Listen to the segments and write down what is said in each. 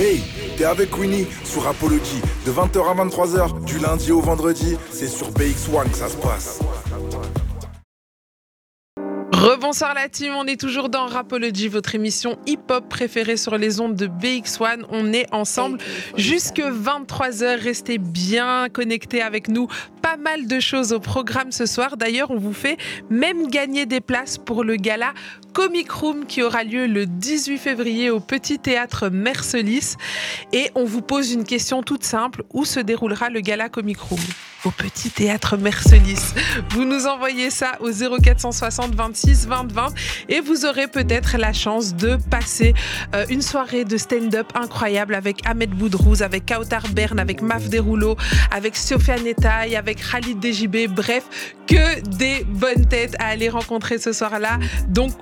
Hey, t'es avec Winnie sur Apology de 20h à 23h du lundi au vendredi. C'est sur BX1 que ça se passe. Rebonsoir la team, on est toujours dans Rapology, votre émission hip-hop préférée sur les ondes de BX1. On est ensemble jusque 23h. Restez bien connectés avec nous. Pas mal de choses au programme ce soir. D'ailleurs, on vous fait même gagner des places pour le gala Comic Room qui aura lieu le 18 février au Petit Théâtre Mercelis. Et on vous pose une question toute simple. Où se déroulera le gala Comic Room? Au Petit Théâtre Mercelis. Vous nous envoyez ça au 0460 26 20 20 et vous aurez peut-être la chance de passer euh, une soirée de stand-up incroyable avec Ahmed Boudrouz, avec Kautar Bern, avec Maf Deroulo, avec Sofiane Etaï, avec Khalid DJB. Bref, que des bonnes têtes à aller rencontrer ce soir-là. Donc,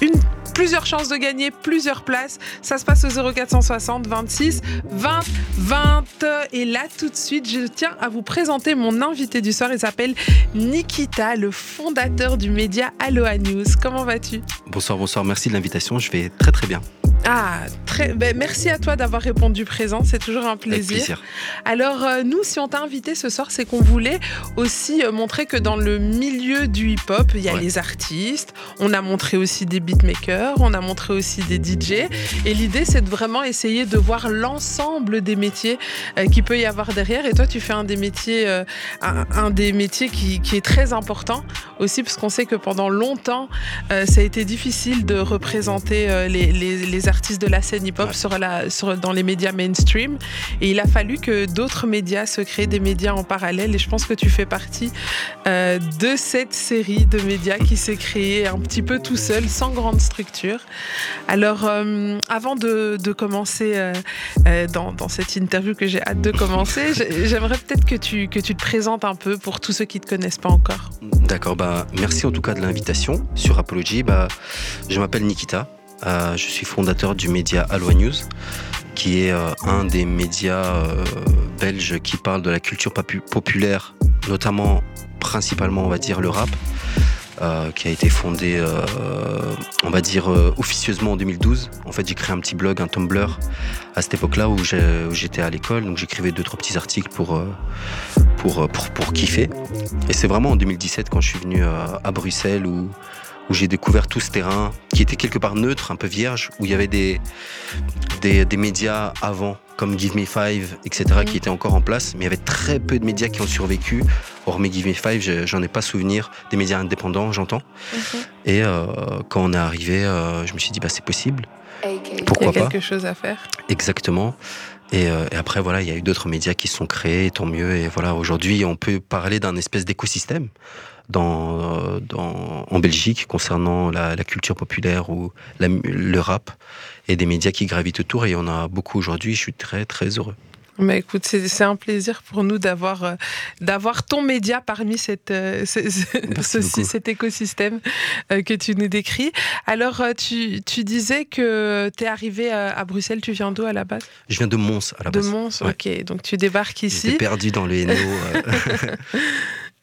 une, plusieurs chances de gagner plusieurs places. Ça se passe au 0460 26 20 20. Et là, tout de suite, je tiens à vous présenter mon invité du soir. Il s'appelle Nikita, le fondateur du média Aloha News. Comment vas-tu? Bonsoir, bonsoir. Merci de l'invitation. Je vais très très bien. Ah, très. Ben, merci à toi d'avoir répondu présent. C'est toujours un plaisir. Alors, euh, nous, si on t'a invité ce soir, c'est qu'on voulait aussi euh, montrer que dans le milieu du hip-hop, il y a Ouais. les artistes. On a montré aussi des beatmakers. On a montré aussi des DJ. Et l'idée, c'est de vraiment essayer de voir l'ensemble des métiers euh, qu'il peut y avoir derrière. Et toi, tu fais un des métiers, euh, un, un des métiers qui, qui est très important aussi, parce qu'on sait que pendant longtemps, ça a été difficile de représenter les, les- les artistes de la scène hip-hop Ouais. sur la, sur, dans les médias mainstream. Et il a fallu que d'autres médias se créent des médias en parallèle. Et je pense que tu fais partie euh, de cette série de médias qui s'est créée un petit peu tout seul, sans grande structure. Alors, euh, avant de, de commencer euh, dans, dans cette interview que j'ai hâte de commencer, j'ai- j'aimerais peut-être que tu, que tu te présentes un peu pour tous ceux qui ne te connaissent pas encore. D'accord, bah, merci en tout cas de l'invitation sur Apology. Bah, je m'appelle Nikita, euh, je suis fondateur du média Aloha News, qui est euh, un des médias euh, belges qui parle de la culture populaire, notamment, principalement, on va dire, le rap. qui a été fondé, on va dire, officieusement en 2012. En fait, j'ai créé un petit blog, un Tumblr, à cette époque-là où j'étais à l'école. Donc, j'écrivais deux, trois petits articles pour, pour, pour, pour kiffer. Et c'est vraiment en 2017 quand je suis venu à Bruxelles où, où j'ai découvert tout ce terrain qui était quelque part neutre, un peu vierge, où il y avait des, des, des médias avant, comme Give Me Five, etc., Mhm. qui étaient encore en place, mais il y avait très peu de médias qui ont survécu. Hormis Give Me Five, je- j'en ai pas souvenir. Des médias indépendants, j'entends. Et euh, quand on est arrivé, euh, je me suis dit, bah, c'est possible. Il y Pourquoi a pas quelque chose à faire. Exactement. Et, euh, et après, voilà, il y a eu d'autres médias qui se sont créés, et tant mieux. Et voilà, aujourd'hui, on peut parler d'un espèce d'écosystème dans, dans, en Belgique concernant la, la culture populaire ou la le rap et des médias qui gravitent autour. Et il y en a beaucoup aujourd'hui. Je suis très, très heureux. Mais écoute, c'est c'est un plaisir pour nous d'avoir euh, d'avoir ton média parmi cette, euh, ce- ce- cet écosystème euh, que tu nous décris. Alors, tu, tu disais que tu es arrivé à, Bruxelles, tu viens d'où à la base? Je viens de Mons à la De base. Mons, Ouais. ok. Donc tu débarques J'étais ici. perdu dans le Hainaut, euh,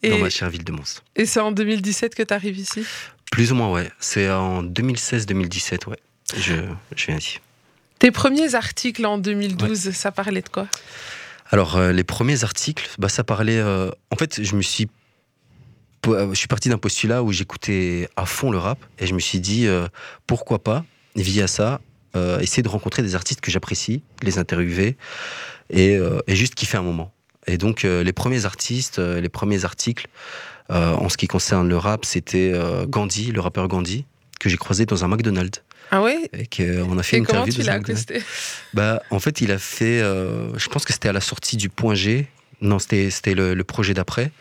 Et, dans ma chère ville de Mons. et c'est en 2017 que tu arrives ici? Plus ou moins, ouais. C'est en 2016-2017, ouais. Je, je viens ici. Tes premiers articles en 2012, ça parlait de quoi? Alors, euh, les premiers articles, bah, ça parlait. euh, en fait, je me suis. euh, Je suis parti d'un postulat où j'écoutais à fond le rap et je me suis dit euh, pourquoi pas, via ça, essayer de rencontrer des artistes que j'apprécie, les interviewer et, et juste kiffer un moment. Et donc, euh, les premiers artistes, euh, les premiers articles euh, en ce qui concerne le rap, c'était Gandhi, le rappeur Gandhi, que j'ai croisé dans un McDonald's. Ah ouais? Et qu'on a fait Et une interview tu dans l'as un Bah, en fait, il a fait. euh, je pense que c'était à la sortie du Point G. Non, c'était le, le projet d'après,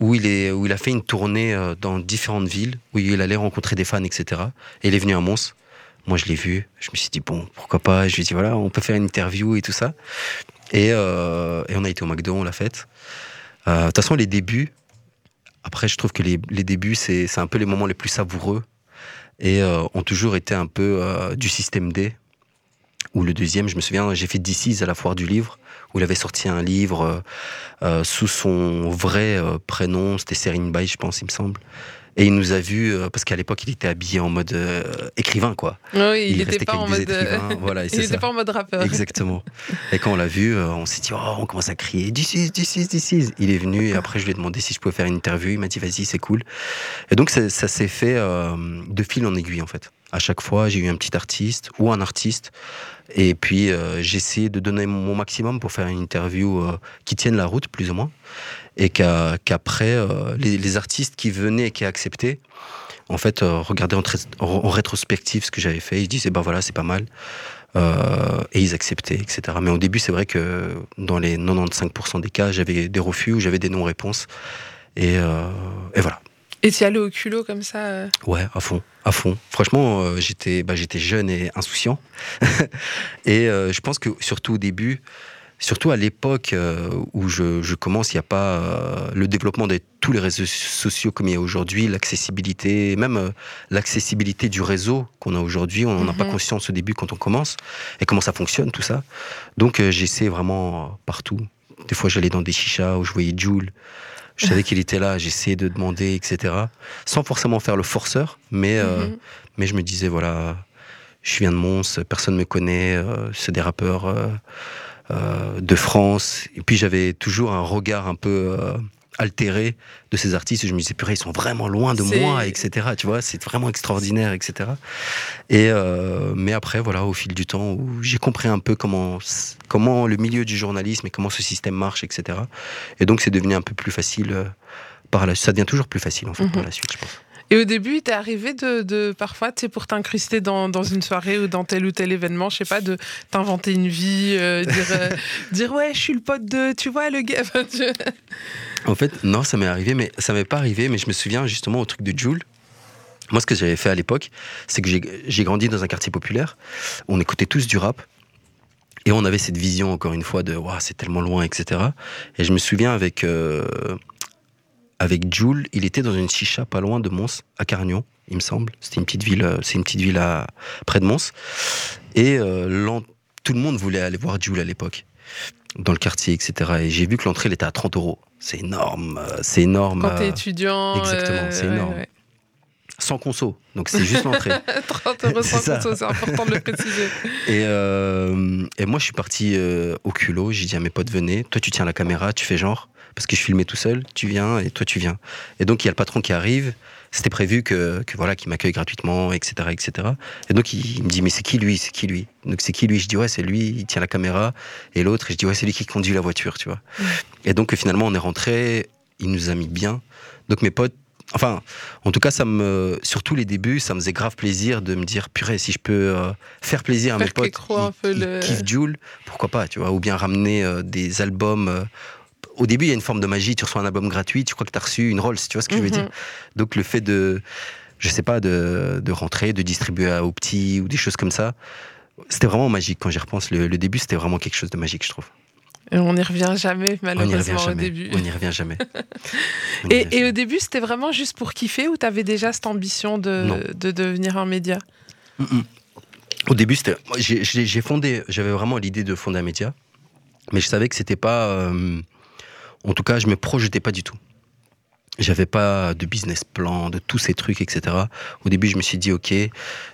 où il est où il a fait une tournée dans différentes villes, où il allait rencontrer des fans, etc. Et il est venu à Mons. Moi, je l'ai vu. Je me suis dit bon, pourquoi pas? Je lui ai dit voilà, on peut faire une interview et tout ça. Et, euh, et on a été au McDo, on l'a faite. Euh, De toute façon, les débuts. Après, je trouve que les, les débuts, c'est un peu les moments les plus savoureux et euh, ont toujours été un peu euh, du système D. Ou le deuxième, je me souviens, j'ai fait DC's à la foire du livre, où il avait sorti un livre sous son vrai prénom, c'était Serine Bay, je pense, il me semble. Et il nous a vus, euh, parce qu'à l'époque, il était habillé en mode euh, écrivain, quoi. Oui, il n'était pas, en mode, euh, voilà, il était pas en mode rappeur. Exactement. Et quand on l'a vu, on s'est dit, oh, on commence à crier, this is, this is, this is. Il est venu et après, je lui ai demandé si je pouvais faire une interview. Il m'a dit, vas-y, c'est cool. Et donc, ça, ça s'est fait euh, de fil en aiguille, en fait. À chaque fois, j'ai eu un petit artiste ou un artiste. Et puis, euh, j'ai essayé de donner mon maximum pour faire une interview qui tienne la route, plus ou moins. Et qu'après, euh, les, les artistes qui venaient et qui acceptaient, en fait, euh, regardaient en, rétrospective ce que j'avais fait. Ils disaient, bah voilà, c'est pas mal. Euh, et ils acceptaient, etc. Mais au début, c'est vrai que dans les 95% des cas, j'avais des refus ou j'avais des non-réponses. Et, euh, et voilà. Et tu allais au culot comme ça euh, Ouais, à fond, à fond. Franchement, j'étais, bah, j'étais jeune et insouciant. et je pense que surtout au début, surtout à l'époque euh, où je, je commence, il n'y a pas euh, le développement de tous les réseaux sociaux comme il y a aujourd'hui, l'accessibilité, même euh, l'accessibilité du réseau qu'on a aujourd'hui. On n'en a pas Mhm. conscience au début quand on commence et comment ça fonctionne tout ça. Donc j'essaie vraiment partout. Des fois, j'allais dans des chichas où je voyais Jules. Je savais qu'il était là, j'essayais de demander, etc. Sans forcément faire le forceur, mais, euh, mhm. mais je me disais, voilà, je viens de Mons, personne ne me connaît, euh, c'est des rappeurs euh, euh, de France. Et puis j'avais toujours un regard un peu euh, altéré de ces artistes. Je me disais, purée, ils sont vraiment loin de moi, etc. Tu vois, c'est vraiment extraordinaire, etc. Et, euh, mais après, voilà, au fil du temps, où j'ai compris un peu comment, comment le milieu du journalisme et comment ce système marche, etc. Et donc, c'est devenu un peu plus facile. euh, par la, ça devient toujours plus facile en fait par Mhm. la suite, je pense. Et au début, il t'est arrivé de, de parfois, tu sais, pour t'incruster dans, dans une soirée ou dans tel ou tel événement, je sais pas, de t'inventer une vie, euh, dire, euh, dire ouais, je suis le pote de, tu vois, le gars. En fait, non, ça m'est arrivé, mais ça m'est pas arrivé, mais je me souviens justement au truc de Jules. Moi, ce que j'avais fait à l'époque, c'est que j'ai grandi dans un quartier populaire. On écoutait tous du rap. Et on avait cette vision, encore une fois, de Ouah, c'est tellement loin, etc. Et je me souviens avec, euh, avec Jules, il était dans une chicha pas loin de Mons, à Carignan, il me semble. C'était une petite ville, euh, c'est une petite ville à, près de Mons. Et euh, tout le monde voulait aller voir Jules à l'époque, dans le quartier, etc. Et j'ai vu que l'entrée, elle était à 30 euros. C'est énorme, euh, c'est énorme. Quand t'es étudiant. exactement, c'est ouais, énorme. ouais. Sans conso. Donc c'est juste l'entrée. 30 euros sans conso, c'est important de le préciser. Et, euh, et moi, je suis parti euh, au culot. J'ai dit à mes potes, venez. Toi, tu tiens la caméra, tu fais genre. Parce que je filmais tout seul. Tu viens et toi, tu viens. Et donc, il y a le patron qui arrive. C'était prévu que, que voilà, qu'il m'accueille gratuitement, etc., etc. Et donc, il, il me dit, mais c'est qui lui? C'est qui lui? Donc, c'est qui lui? Je dis, ouais, c'est lui. Il tient la caméra. Et l'autre, je dis, ouais, c'est lui qui conduit la voiture, tu vois. Et donc, finalement, on est rentré. Il nous a mis bien. Donc, mes potes. Enfin, en tout cas, ça me, surtout les débuts, ça me faisait grave plaisir de me dire, purée, si je peux euh, faire plaisir à Faire mes potes qui, qui le- kiffent Jul, pourquoi pas, tu vois, ou bien ramener euh, des albums. euh, au début, il y a une forme de magie, tu reçois un album gratuit, tu crois que tu as reçu une Rolls, tu vois ce que je veux Mhm. dire Donc le fait de, je sais pas, de, de rentrer, de distribuer à- aux petits ou des choses comme ça, c'était vraiment magique quand j'y repense. Le, le début, c'était vraiment quelque chose de magique, je trouve. Et on n'y revient jamais, revient malheureusement, au début. On n'y revient jamais. Et, revient et jamais. au début, c'était vraiment juste pour kiffer ou t'avais déjà cette ambition de, de devenir un média? Mm, mm. Au début, j'ai fondé. J'avais vraiment l'idée de fonder un média, mais je savais que c'était pas. euh, en tout cas, je me projetais pas du tout. J'avais pas de business plan, de tous ces trucs, etc. Au début, je me suis dit, ok,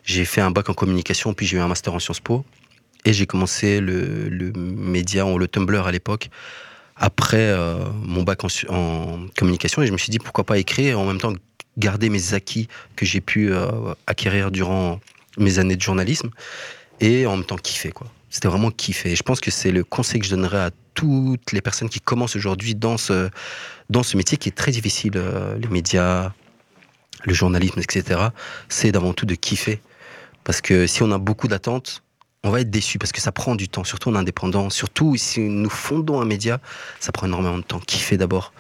j'ai fait un bac en communication, puis j'ai eu un master en Sciences Po, et j'ai commencé le, média, ou le Tumblr à l'époque, après euh, mon bac en, communication, et je me suis dit, pourquoi pas écrire, en même temps garder mes acquis que j'ai pu euh, acquérir durant mes années de journalisme et en même temps kiffer quoi. C'était vraiment kiffer. Et je pense que c'est le conseil que je donnerais à toutes les personnes qui commencent aujourd'hui dans ce, dans ce métier qui est très difficile, euh, les médias, le journalisme, etc. C'est d'avant tout de kiffer. Parce que si on a beaucoup d'attentes, on va être déçu parce que ça prend du temps, surtout en indépendant. Surtout si nous fondons un média, ça prend énormément de temps. Kiffer d'abord.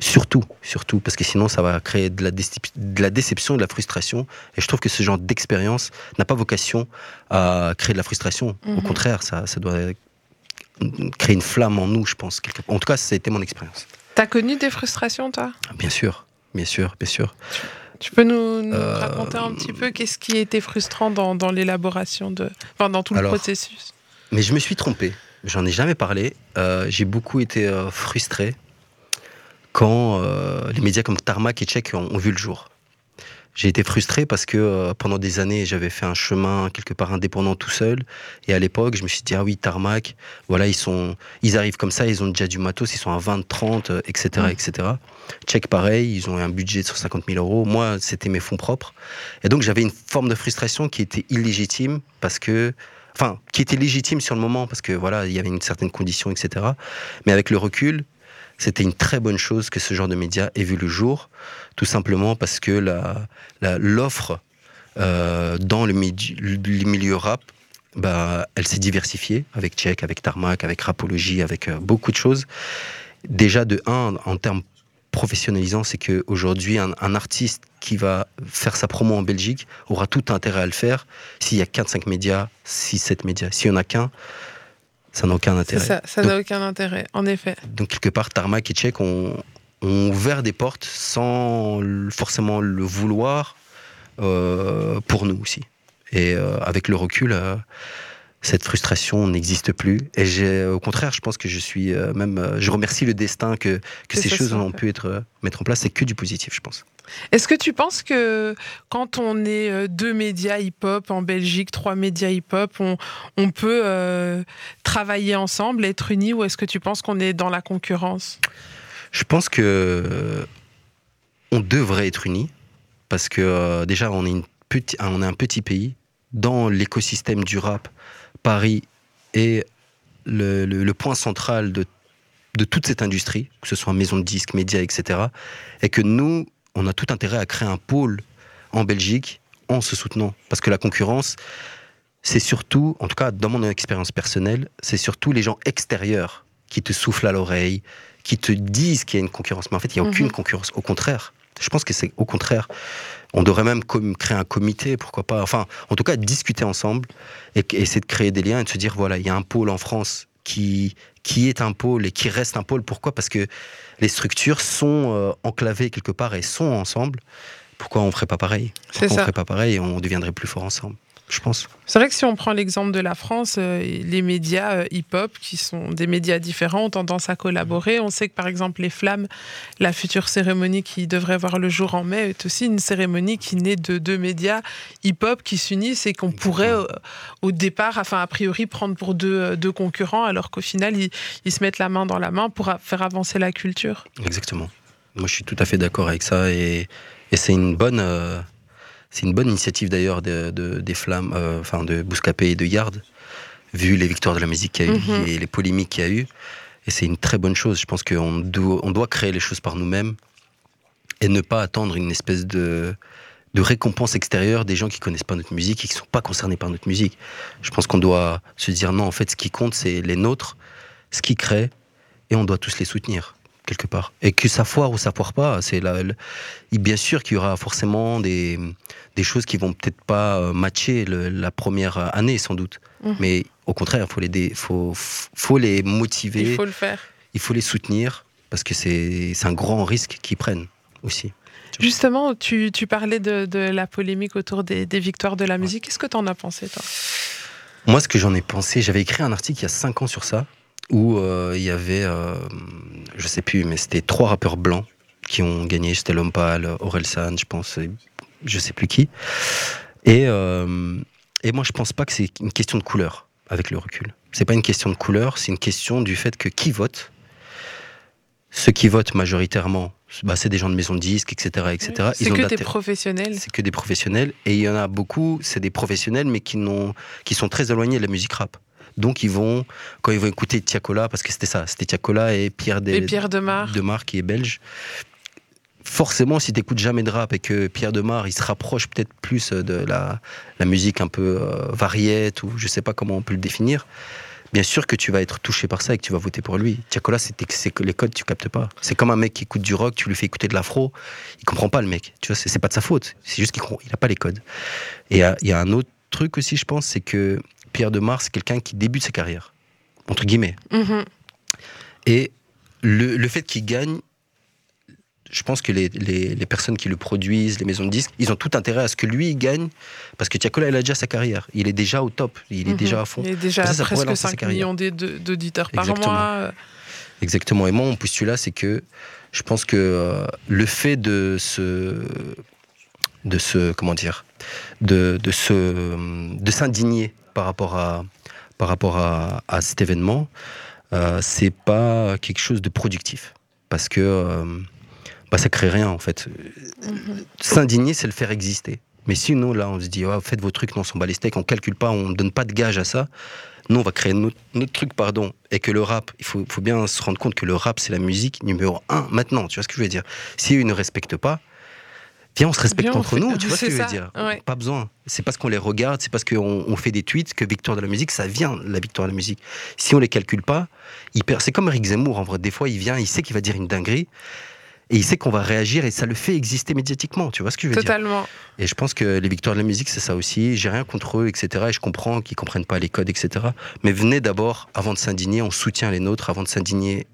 Surtout, surtout, parce que sinon ça va créer de la, de la déception et de la frustration. Et je trouve que ce genre d'expérience n'a pas vocation à créer de la frustration. Au Mhm. contraire, ça, ça doit créer une flamme en nous, je pense. En tout cas, ça a été mon expérience. T'as connu des frustrations, toi? Bien sûr, bien sûr, bien sûr. Tu peux nous, nous Euh, raconter un petit peu qu'est-ce qui était frustrant dans, dans l'élaboration de. Enfin, dans tout Alors, le processus? Mais je me suis trompé. J'en ai jamais parlé. Euh, J'ai beaucoup été euh, frustré quand les médias comme Tarmac et Check ont vu le jour j'ai été frustré parce que euh, pendant des années, j'avais fait un chemin quelque part indépendant tout seul. Et à l'époque, je me suis dit, ah oui, Tarmac, voilà, ils, sont, ils arrivent comme ça, ils ont déjà du matos, ils sont à 20, 30, etc., etc. Check, pareil, ils ont un budget de 150 000 euros. Moi, c'était mes fonds propres. Et donc, j'avais une forme de frustration qui était illégitime parce que, enfin, qui était légitime sur le moment parce que, voilà, il y avait une certaine condition, etc. Mais avec le recul, c'était une très bonne chose que ce genre de médias ait vu le jour, tout simplement parce que l'offre euh, dans le, milieu rap, bah, elle s'est diversifiée avec Tchèque, avec Tarmac, avec Rapologie, avec euh, beaucoup de choses. Déjà, de un, en termes professionnalisants, c'est qu'aujourd'hui, un, un artiste qui va faire sa promo en Belgique aura tout intérêt à le faire s'il y a 4-5 médias, 6-7 médias. S'il n'y en a qu'un, ça n'a aucun intérêt. Ça n'a aucun intérêt, en effet. Donc, quelque part, Tarmac et Tchèque ont, ouvert des portes sans forcément le vouloir euh, pour nous aussi. Et euh, avec le recul, euh, cette frustration n'existe plus. Et j'ai, au contraire, je pense que je suis même, je remercie le destin que, que ces choses ont pu être mettre en place. C'est que du positif, je pense. Est-ce que tu penses que quand on est euh, deux médias hip-hop en Belgique, trois médias hip-hop, on, peut euh, travailler ensemble, être unis, ou est-ce que tu penses qu'on est dans la concurrence? Je pense que euh, on devrait être unis parce que déjà on est, une on est un petit pays dans l'écosystème du rap. Paris est le, point central de de toute cette industrie, que ce soit maison de disques, médias, etc. Et que nous, on a tout intérêt à créer un pôle en Belgique en se soutenant. Parce que la concurrence, c'est surtout, en tout cas dans mon expérience personnelle, c'est surtout les gens extérieurs qui te soufflent à l'oreille, qui te disent qu'il y a une concurrence. Mais en fait, il n'y a aucune mhm. concurrence. Au contraire. Je pense que c'est au contraire. On devrait même créer un comité, pourquoi pas. Enfin, en tout cas, discuter ensemble et, essayer de créer des liens et de se dire voilà, il y a un pôle en France qui, qui est un pôle et qui reste un pôle. Pourquoi? Parce que les structures sont euh, enclavées quelque part et sont ensemble. Pourquoi on ne ferait pas pareil? Pourquoi on ne ferait pas pareil et on deviendrait plus fort ensemble? Je pense. C'est vrai que si on prend l'exemple de la France, euh, les médias euh, hip-hop, qui sont des médias différents, ont tendance à collaborer. On sait que par exemple les Flammes, la future cérémonie qui devrait voir le jour en mai, est aussi une cérémonie qui naît de deux médias hip-hop qui s'unissent et qu'on pourrait euh, au départ, enfin a priori, prendre pour deux, deux concurrents, alors qu'au final ils, ils, se mettent la main dans la main pour faire avancer la culture. Exactement. Moi je suis tout à fait d'accord avec ça et, et c'est une bonne c'est une bonne initiative d'ailleurs de, des Flammes, euh, enfin de Bouscapé et de Yard, vu les victoires de la musique qu'il y a eu mhm. et les polémiques qu'il y a eu. Et c'est une très bonne chose. Je pense qu'on doit, on doit créer les choses par nous-mêmes et ne pas attendre une espèce de, de récompense extérieure des gens qui connaissent pas notre musique et qui sont pas concernés par notre musique. Je pense qu'on doit se dire non, en fait, ce qui compte, c'est les nôtres, ce qui crée, et on doit tous les soutenir quelque part. Et que ça foire ou ça foire pas, c'est la, bien sûr qu'il y aura forcément des, des choses qui vont peut-être pas euh, matcher la première année sans doute. Mhm. Mais au contraire, il faut les, faut, faut les motiver. Il faut le faire. Il faut les soutenir parce que c'est un grand risque qu'ils prennent aussi. Justement, tu, tu parlais de, de, la polémique autour des, des victoires de la musique. Qu'est-ce que tu en as pensé, toi? Moi, ce que j'en ai pensé, j'avais écrit un article il y a 5 ans sur ça où euh, il y avait, euh, je sais plus, mais c'était trois rappeurs blancs qui ont gagné. C'était Lompal, Orelsan, je pense, je sais plus qui. Et, euh, et moi, je pense pas que c'est une question de couleur avec le recul. C'est pas une question de couleur, c'est une question du fait que qui vote, ceux qui votent majoritairement, bah, c'est des gens de maison de disques, etc. etc. c'est que des professionnels. C'est que des professionnels. Et il y en a beaucoup, c'est des professionnels, mais qui, qui sont très éloignés de la musique rap. Donc ils vont, quand ils vont écouter Tiakola, parce que c'était ça, c'était Tiakola et Pierre, de, et Pierre Demar. Demar, qui est belge. Forcément, si tu n'écoutes jamais de rap et que Pierre Demar, il se rapproche peut-être plus de la, la, musique un peu euh, variette, ou je sais pas comment on peut le définir, bien sûr que tu vas être touché par ça et que tu vas voter pour lui. Tiakola, c'est les codes, tu captes pas. C'est comme un mec qui écoute du rock, tu lui fais écouter de l'afro, il comprend pas le mec. Tu vois, c'est pas de sa faute. C'est juste qu'il n'a pas les codes. Et il y, a un autre truc aussi, je pense, c'est que Pierre de Mars, c'est quelqu'un qui débute sa carrière, entre guillemets. Mhm. Et le, fait qu'il gagne, je pense que les, personnes qui le produisent, les maisons de disques, ils ont tout intérêt à ce que lui il gagne, parce que Tiakola, il a déjà sa carrière. Il est déjà au top, il est mhm. déjà à fond. Il est déjà à presque 5 millions d'auditeurs par mois. Exactement. Et moi, mon postulat, c'est que je pense que euh, le fait de se, de se, comment dire, de, de se, de s'indigner par rapport à, par rapport à, à cet événement, euh, c'est pas quelque chose de productif, parce que euh, bah, ça crée rien en fait. Mhm. S'indigner, c'est le faire exister. Mais sinon, là, on se dit, oh, faites vos trucs, non, on s'en bat les steaks, on calcule pas, on donne pas de gage à ça. Nous, on va créer notre, notre truc, pardon. Et que le rap, il faut, faut bien se rendre compte que le rap, c'est la musique numéro un maintenant. Tu vois ce que je veux dire? Si eux ne respectent pas, viens, on se respecte Viens, entre fait- nous. Tu vois ce que je veux dire ouais. Pas besoin. C'est parce qu'on les regarde, c'est parce qu'on on fait des tweets que victoire de la musique, ça vient, la victoire de la musique. Si on les calcule pas, il perd. C'est comme Eric Zemmour, en vrai. Des fois, il vient, il sait qu'il va dire une dinguerie. Et il sait qu'on va réagir et ça le fait exister médiatiquement. Tu vois ce que je veux dire Totalement. et je pense que les victoires de la musique, c'est ça aussi. J'ai rien contre eux, etc. Et je comprends qu'ils comprennent pas les codes, etc. Mais venez d'abord, avant de s'indigner, on soutient les nôtres, avant de s'indigner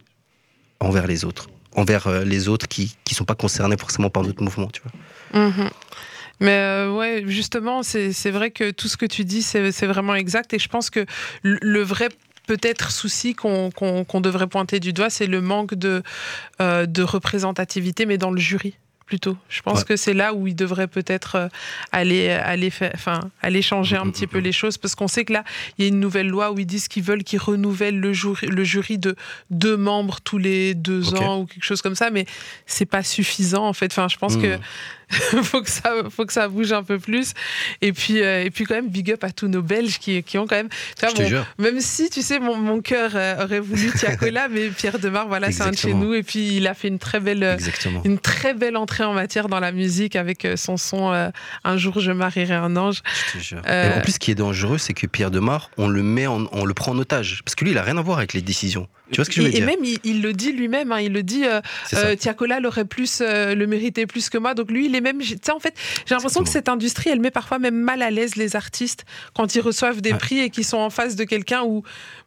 envers les autres. Envers euh, les autres qui ne sont pas concernés forcément par notre mouvement, tu vois. Mhm. Mais euh, ouais, justement, c'est vrai que tout ce que tu dis, c'est vraiment exact. Et je pense que le, vrai peut-être souci qu'on qu'on- qu'on devrait pointer du doigt, c'est le manque de, euh, de représentativité, mais dans le jury plutôt. Je pense Ouais. que c'est là où il devrait peut-être euh, aller, aller, enfin, aller changer un petit peu les choses, parce qu'on sait que là, il y a une nouvelle loi où ils disent qu'ils veulent qu'ils renouvellent le jury, le jury de deux membres tous les deux ans ou quelque chose comme ça, mais c'est pas suffisant en fait. Enfin, je pense Mhm. que faut que ça faut que ça bouge un peu plus et puis euh, et puis quand même big up à tous nos Belges qui, qui ont quand même vois, même si tu sais mon, mon cœur euh, aurait voulu Tiakola mais Pierre Demar voilà c'est un de chez nous et puis il a fait une très belle euh, Exactement. une très belle entrée en matière dans la musique avec son son euh, un jour je marierai un ange Je te jure. Euh, Et en plus, ce qui est dangereux, c'est que Pierre Demar, on le met, en- on le prend en otage. Parce que lui, il a rien à voir avec les décisions. Tu vois ce que je veux et, et dire même il, il le dit lui-même hein, il le dit euh. Euh, Tiakola l'aurait plus euh, le méritait plus que moi donc lui il est même tu sais en fait j'ai l'impression que cette industrie elle met parfois même mal à l'aise les artistes quand ils reçoivent des Ouais. prix et qu'ils sont en face de quelqu'un où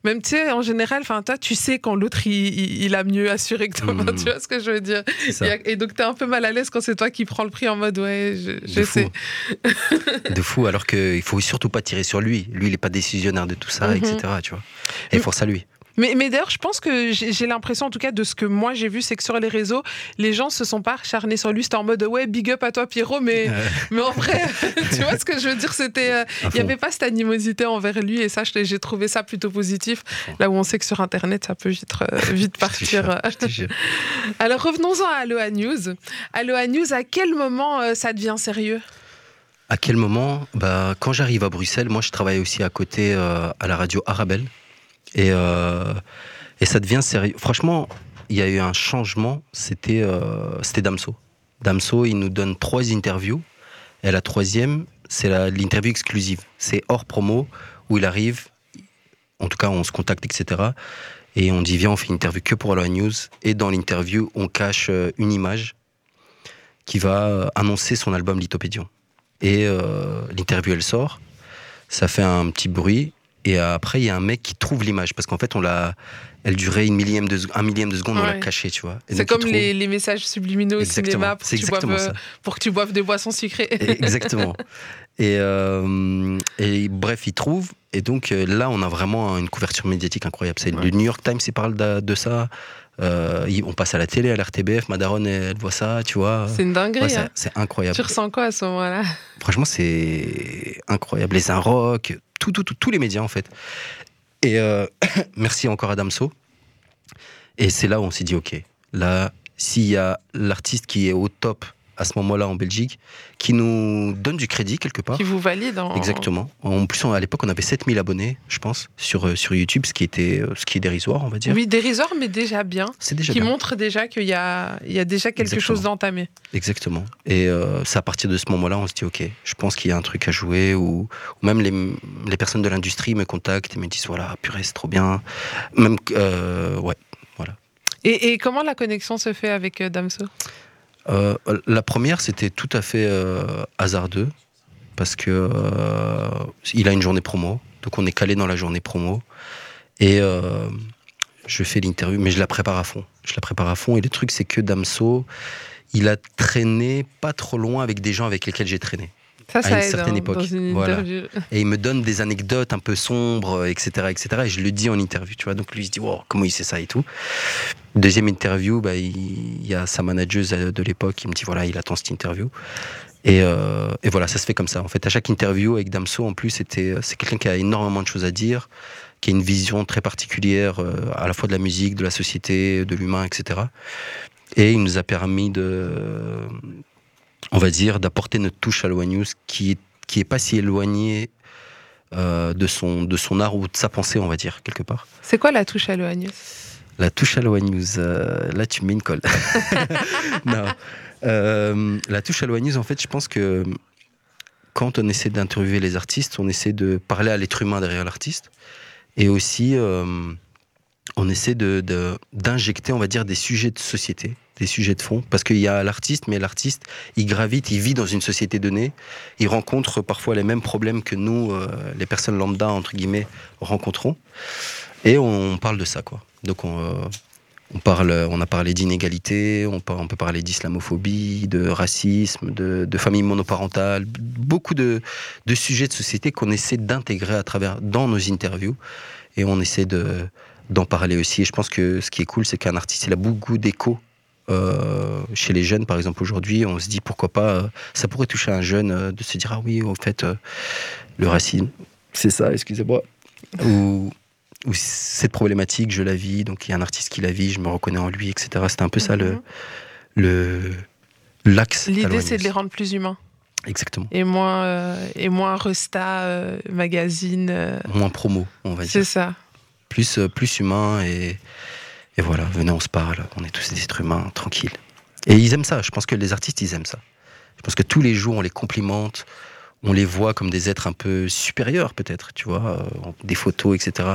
même tu sais en général enfin toi tu sais quand l'autre il, il- il a mieux assuré que toi Mhm. tu vois ce que je veux dire et, et donc t'es un peu mal à l'aise quand c'est toi qui prends le prix en mode ouais je, je de sais fou. de fou, alors qu'il faut surtout pas tirer sur lui. Lui, il est pas décisionnaire de tout ça, Mhm. etc. Tu vois. Et Mais- force à lui. Mais, mais d'ailleurs, je pense que j'ai l'impression, en tout cas, de ce que moi j'ai vu, c'est que sur les réseaux, les gens se sont pas acharnés sur lui. C'était en mode ouais, big up à toi, Pierrot, mais, Euh, mais en vrai, tu vois ce que je veux dire? C'était, euh, il n'y avait pas cette animosité envers lui, et ça, j'ai trouvé ça plutôt positif. Là où on sait que sur Internet, ça peut vite, euh, vite partir. Alors revenons-en à Aloha News. Aloha News, à quel moment euh, ça devient sérieux? À quel moment? Bah, Quand j'arrive à Bruxelles, moi je travaille aussi à côté euh, à la radio Arabelle. Et, euh, et ça devient sérieux. Franchement, il y a eu un changement. C'était euh, Damso. Damso, il nous donne trois interviews. Et la troisième, c'est l'interview exclusive. C'est hors promo, où il arrive. En tout cas, on se contacte, etc. Et on dit, viens, on fait une interview que pour la news. Et dans l'interview, on cache euh, une image qui va annoncer son album Lithopédion. Et l'interview, elle sort. Ça fait un petit bruit. Et après, il y a un mec qui trouve l'image. Parce qu'en fait, on l'a, elle durait une millième de, sec- un millième de seconde, on l'a cachée, tu vois. C'est comme trouve- les, les messages subliminaux au Exactement. cinéma pour que, C'est tu boives, euh, ça. pour que tu boives des boissons sucrées. Exactement. Et, euh, et bref, il trouve. Et donc euh, là, on a vraiment une couverture médiatique incroyable. C'est Ouais. le New York Times, il parle de, de ça. Euh, on passe à la télé, à l'RTBF. Madaron, elle, elle voit ça, tu vois. C'est une dinguerie. Ouais, hein. c'est incroyable. Tu ressens quoi à ce moment-là? Franchement, c'est incroyable. Les Rock, tout, tout, tout- tous les médias en fait. Et euh, merci encore à Damso. Et c'est là où on s'est dit, ok, là, s'il y a l'artiste qui est au top à ce moment-là en Belgique, qui nous donne du crédit quelque part. qui vous valide en... Exactement. En plus, à l'époque, on avait 7000 abonnés, je pense, sur, euh, sur YouTube, ce qui, était, euh, ce qui est dérisoire, on va dire. Oui, dérisoire, mais déjà bien. C'est déjà Qui bien. montre déjà qu'il y a, il y a déjà quelque Exactement. chose d'entamé. Exactement. Et euh, c'est à partir de ce moment-là, on se dit, OK, je pense qu'il y a un truc à jouer, ou, ou même les, les personnes de l'industrie me contactent et me disent, voilà, purée, c'est trop bien. Même, euh, ouais. Et, et comment la connexion se fait avec Damso? Euh, la première, c'était tout à fait euh, hasardeux, parce que euh, il a une journée promo, donc on est calé dans la journée promo, et euh, je fais l'interview, mais je la prépare à fond. Je la prépare à fond, et le truc, c'est que Damso, il a traîné pas trop loin avec des gens avec lesquels j'ai traîné. Ça, ça à une aide, certaine hein, époque. dans une Voilà. Et il me donne des anecdotes un peu sombres, etc., etc. Et je le dis en interview, tu vois. Donc lui, il se dit, wow, comment il sait ça et tout. Deuxième interview, bah, il, il y a sa manageuse euh, de l'époque qui me dit, voilà, il attend cette interview. Et, euh, et voilà, ça se fait comme ça. En fait, à chaque interview avec Damso, en plus, c'était, c'est quelqu'un qui a énormément de choses à dire, qui a une vision très particulière, euh, à la fois de la musique, de la société, de l'humain, etc. Et il nous a permis de, on va dire, d'apporter notre touche à l'OA News qui est, qui est pas si éloignée euh, de, son, de son art ou de sa pensée, on va dire, quelque part. C'est quoi la touche à l'OANUS La touche à l'OA News, euh, là tu me mets une colle. non. Euh, la touche à l'OA News, en fait, je pense que quand on essaie d'interviewer les artistes, on essaie de parler à l'être humain derrière l'artiste. Et aussi, on essaie de- de- d'injecter, on va dire, des sujets de société, des sujets de fond. Parce qu'il y a l'artiste, mais l'artiste, il gravite, il vit dans une société donnée. Il rencontre parfois les mêmes problèmes que nous, euh, les personnes lambda, entre guillemets, rencontrons. Et on parle de ça, quoi. Donc, on, euh, on, parle, on a parlé d'inégalité, on, on peut parler d'islamophobie, de racisme, de, de famille monoparentale, beaucoup de, de sujets de société qu'on essaie d'intégrer à travers dans nos interviews. Et on essaie de, d'en parler aussi. Et je pense que ce qui est cool, c'est qu'un artiste, il a beaucoup d'écho. Euh, chez les jeunes, par exemple, aujourd'hui, on se dit pourquoi pas, euh, ça pourrait toucher un jeune euh, de se dire ah oui, au fait, le racisme, c'est ça, excusez-moi. Ou, ou cette problématique, je la vis, donc il y a un artiste qui la vit, je me reconnais en lui, etc. C'était un peu ça le, Mhm. le l'axe. L'idée, c'est de les rendre plus humains. Exactement. Et moins, et moins Resta, magazine. Moins promo, on va c'est dire. ça. Plus, plus humain et, et voilà, venez, on se parle, on est tous des êtres humains, tranquilles. Et ils aiment ça, je pense que les artistes, ils aiment ça. Je pense que tous les jours, on les complimente, on les voit comme des êtres un peu supérieurs, peut-être, tu vois, euh, des photos, etc.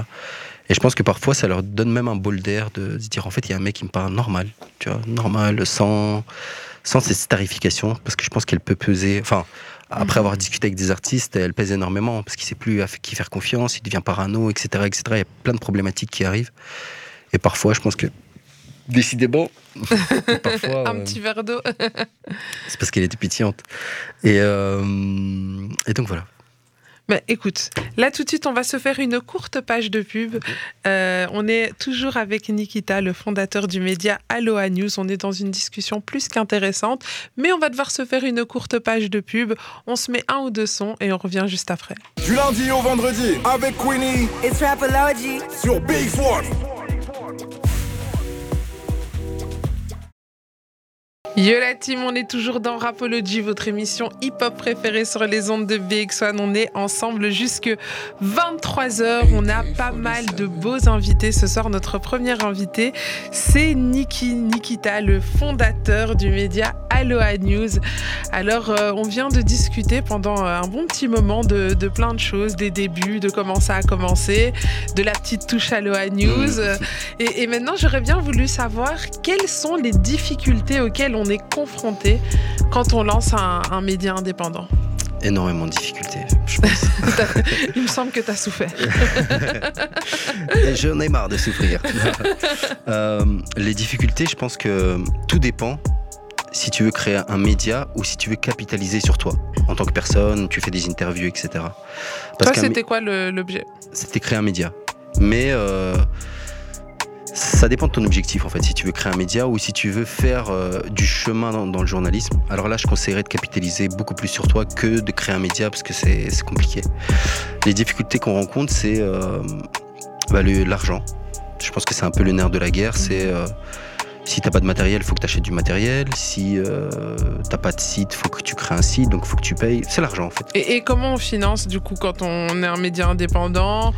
Et je pense que parfois, ça leur donne même un bol d'air de se dire, en fait, il y a un mec qui me parle normal, tu vois, normal, sans, sans cette starification, parce que je pense qu'elle peut peser. Enfin, après avoir discuté avec des artistes, elle pèse énormément, parce qu'il sait plus à qui faire confiance, il devient parano, etc., etc. Il y a plein de problématiques qui arrivent. Et parfois, je pense que, décidément, parfois, Un euh, petit verre d'eau. c'est parce qu'elle était pétillante. Et, euh, et donc voilà. Mais écoute, là tout de suite, on va se faire une courte page de pub. Euh, on est toujours avec Nikita, le fondateur du média Aloha News. On est dans une discussion plus qu'intéressante, mais on va devoir se faire une courte page de pub. On se met un ou deux sons et on revient juste après. Du lundi au vendredi, avec Queenie It's Rapology. sur BX1. Yo la team, on est toujours dans Rapology, votre émission hip-hop préférée sur les ondes de BX1. On est ensemble jusque 23h. On a pas mal de beaux invités. Ce soir, notre premier invité, c'est Niki Nikita, le fondateur du média Aloha News. Alors, euh, on vient de discuter pendant euh, un bon petit moment de, de plein de choses, des débuts, de comment ça a commencé, de la petite touche Aloha News. Et, et maintenant, j'aurais bien voulu savoir quelles sont les difficultés auxquelles on est confronté quand on lance un, un média indépendant. Énormément de difficultés, je pense. Il me semble que tu as souffert. J'en ai marre de souffrir. Euh, les difficultés, je pense que tout dépend si tu veux créer un média ou si tu veux capitaliser sur toi. En tant que personne, tu fais des interviews, etc. Parce Toi, c'était quoi l'objet? C'était créer un média. Mais euh, ça dépend de ton objectif en fait. Si tu veux créer un média ou si tu veux faire euh, du chemin dans, dans le journalisme, alors là je conseillerais de capitaliser beaucoup plus sur toi que de créer un média parce que c'est compliqué. Les difficultés qu'on rencontre, c'est euh, bah, l'argent. Je pense que c'est un peu le nerf de la guerre. C'est euh, si t'as pas de matériel, faut que tu achètes du matériel. Si euh, t'as pas de site, faut que tu crées un site, donc faut que tu payes. C'est l'argent en fait. et, et comment on finance du coup quand on est un média indépendant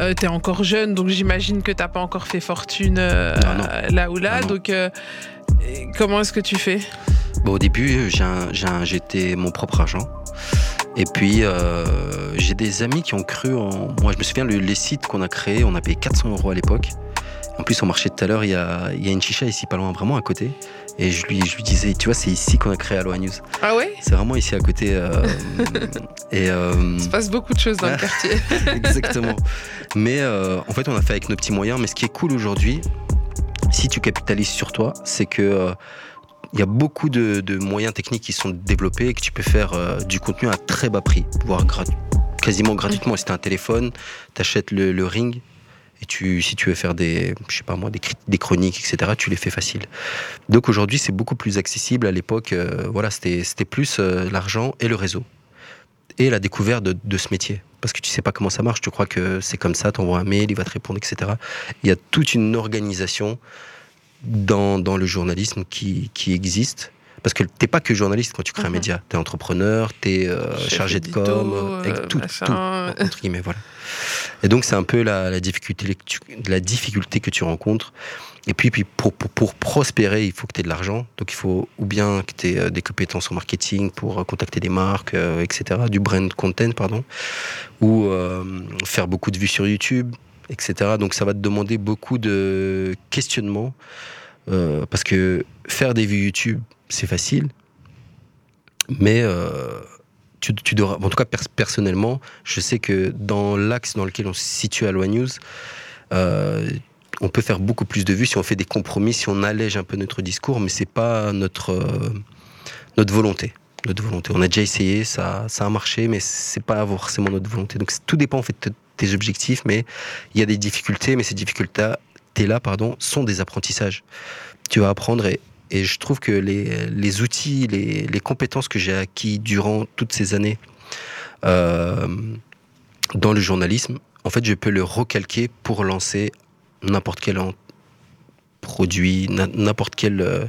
euh, T'es encore jeune, donc j'imagine que t'as pas encore fait fortune euh, non. là ou là. Non. donc euh, comment est-ce que tu fais? Bon, au début, j'étais mon propre argent. Et puis, j'ai des amis qui ont cru en. Moi, je me souviens, le- les sites qu'on a créés, on a payé 400 euros à l'époque. En plus, on marchait tout à l'heure, il y a, y a une chicha ici, pas loin, vraiment à côté. Et je lui, je lui disais, tu vois, c'est ici qu'on a créé Aloha News. Ah ouais? C'est vraiment ici à côté. euh, et. euh, Il se passe beaucoup de choses dans le quartier. Exactement. Mais euh, en fait, on a fait avec nos petits moyens. Mais ce qui est cool aujourd'hui, si tu capitalises sur toi, c'est que il y a beaucoup de, moyens techniques qui sont développés et que tu peux faire euh, du contenu à très bas prix, voire quasiment gratuitement. Si tu as un téléphone, tu achètes le, ring et si tu veux faire des, je sais pas moi, des, chroniques, etc., tu les fais facile. Donc aujourd'hui, c'est beaucoup plus accessible. À l'époque, euh, voilà, c'était plus euh, l'argent et le réseau et la découverte de, ce métier. Parce que tu sais pas comment ça marche, tu crois que c'est comme ça, tu envoies un mail, il va te répondre, etc. Il y a toute une organisation dans, dans le journalisme qui, qui existe. Parce que t'es pas que journaliste quand tu crées un mhm. média. Tu es entrepreneur, tu es euh, chargé de com, euh, tout, tout, entre guillemets, voilà. Et donc c'est un peu la, la, difficulté, la difficulté que tu rencontres. Et puis, puis pour, pour, pour prospérer, il faut que tu aies de l'argent. Donc il faut ou bien que tu aies euh, des compétences en marketing pour contacter des marques, etc. Du brand content, pardon. Ou faire beaucoup de vues sur YouTube, etc. Donc ça va te demander beaucoup de questionnements. Euh, parce que faire des vues YouTube, c'est facile. Mais euh, tu, tu dois, en tout cas personnellement, je sais que dans l'axe dans lequel on se situe à Loi News, euh, on peut faire beaucoup plus de vues si on fait des compromis, si on allège un peu notre discours, mais c'est pas notre notre volonté. Notre volonté. On a déjà essayé, ça, a marché, mais c'est pas forcément notre volonté. Donc tout dépend en fait de tes objectifs, mais il y a des difficultés, mais ces difficultés là pardon, sont des apprentissages. Tu vas apprendre et, et je trouve que les, les outils, les, les, compétences que j'ai acquis durant toutes ces années euh, dans le journalisme, en fait, je peux le recalquer pour lancer n'importe quel produit, n'importe quelle, euh,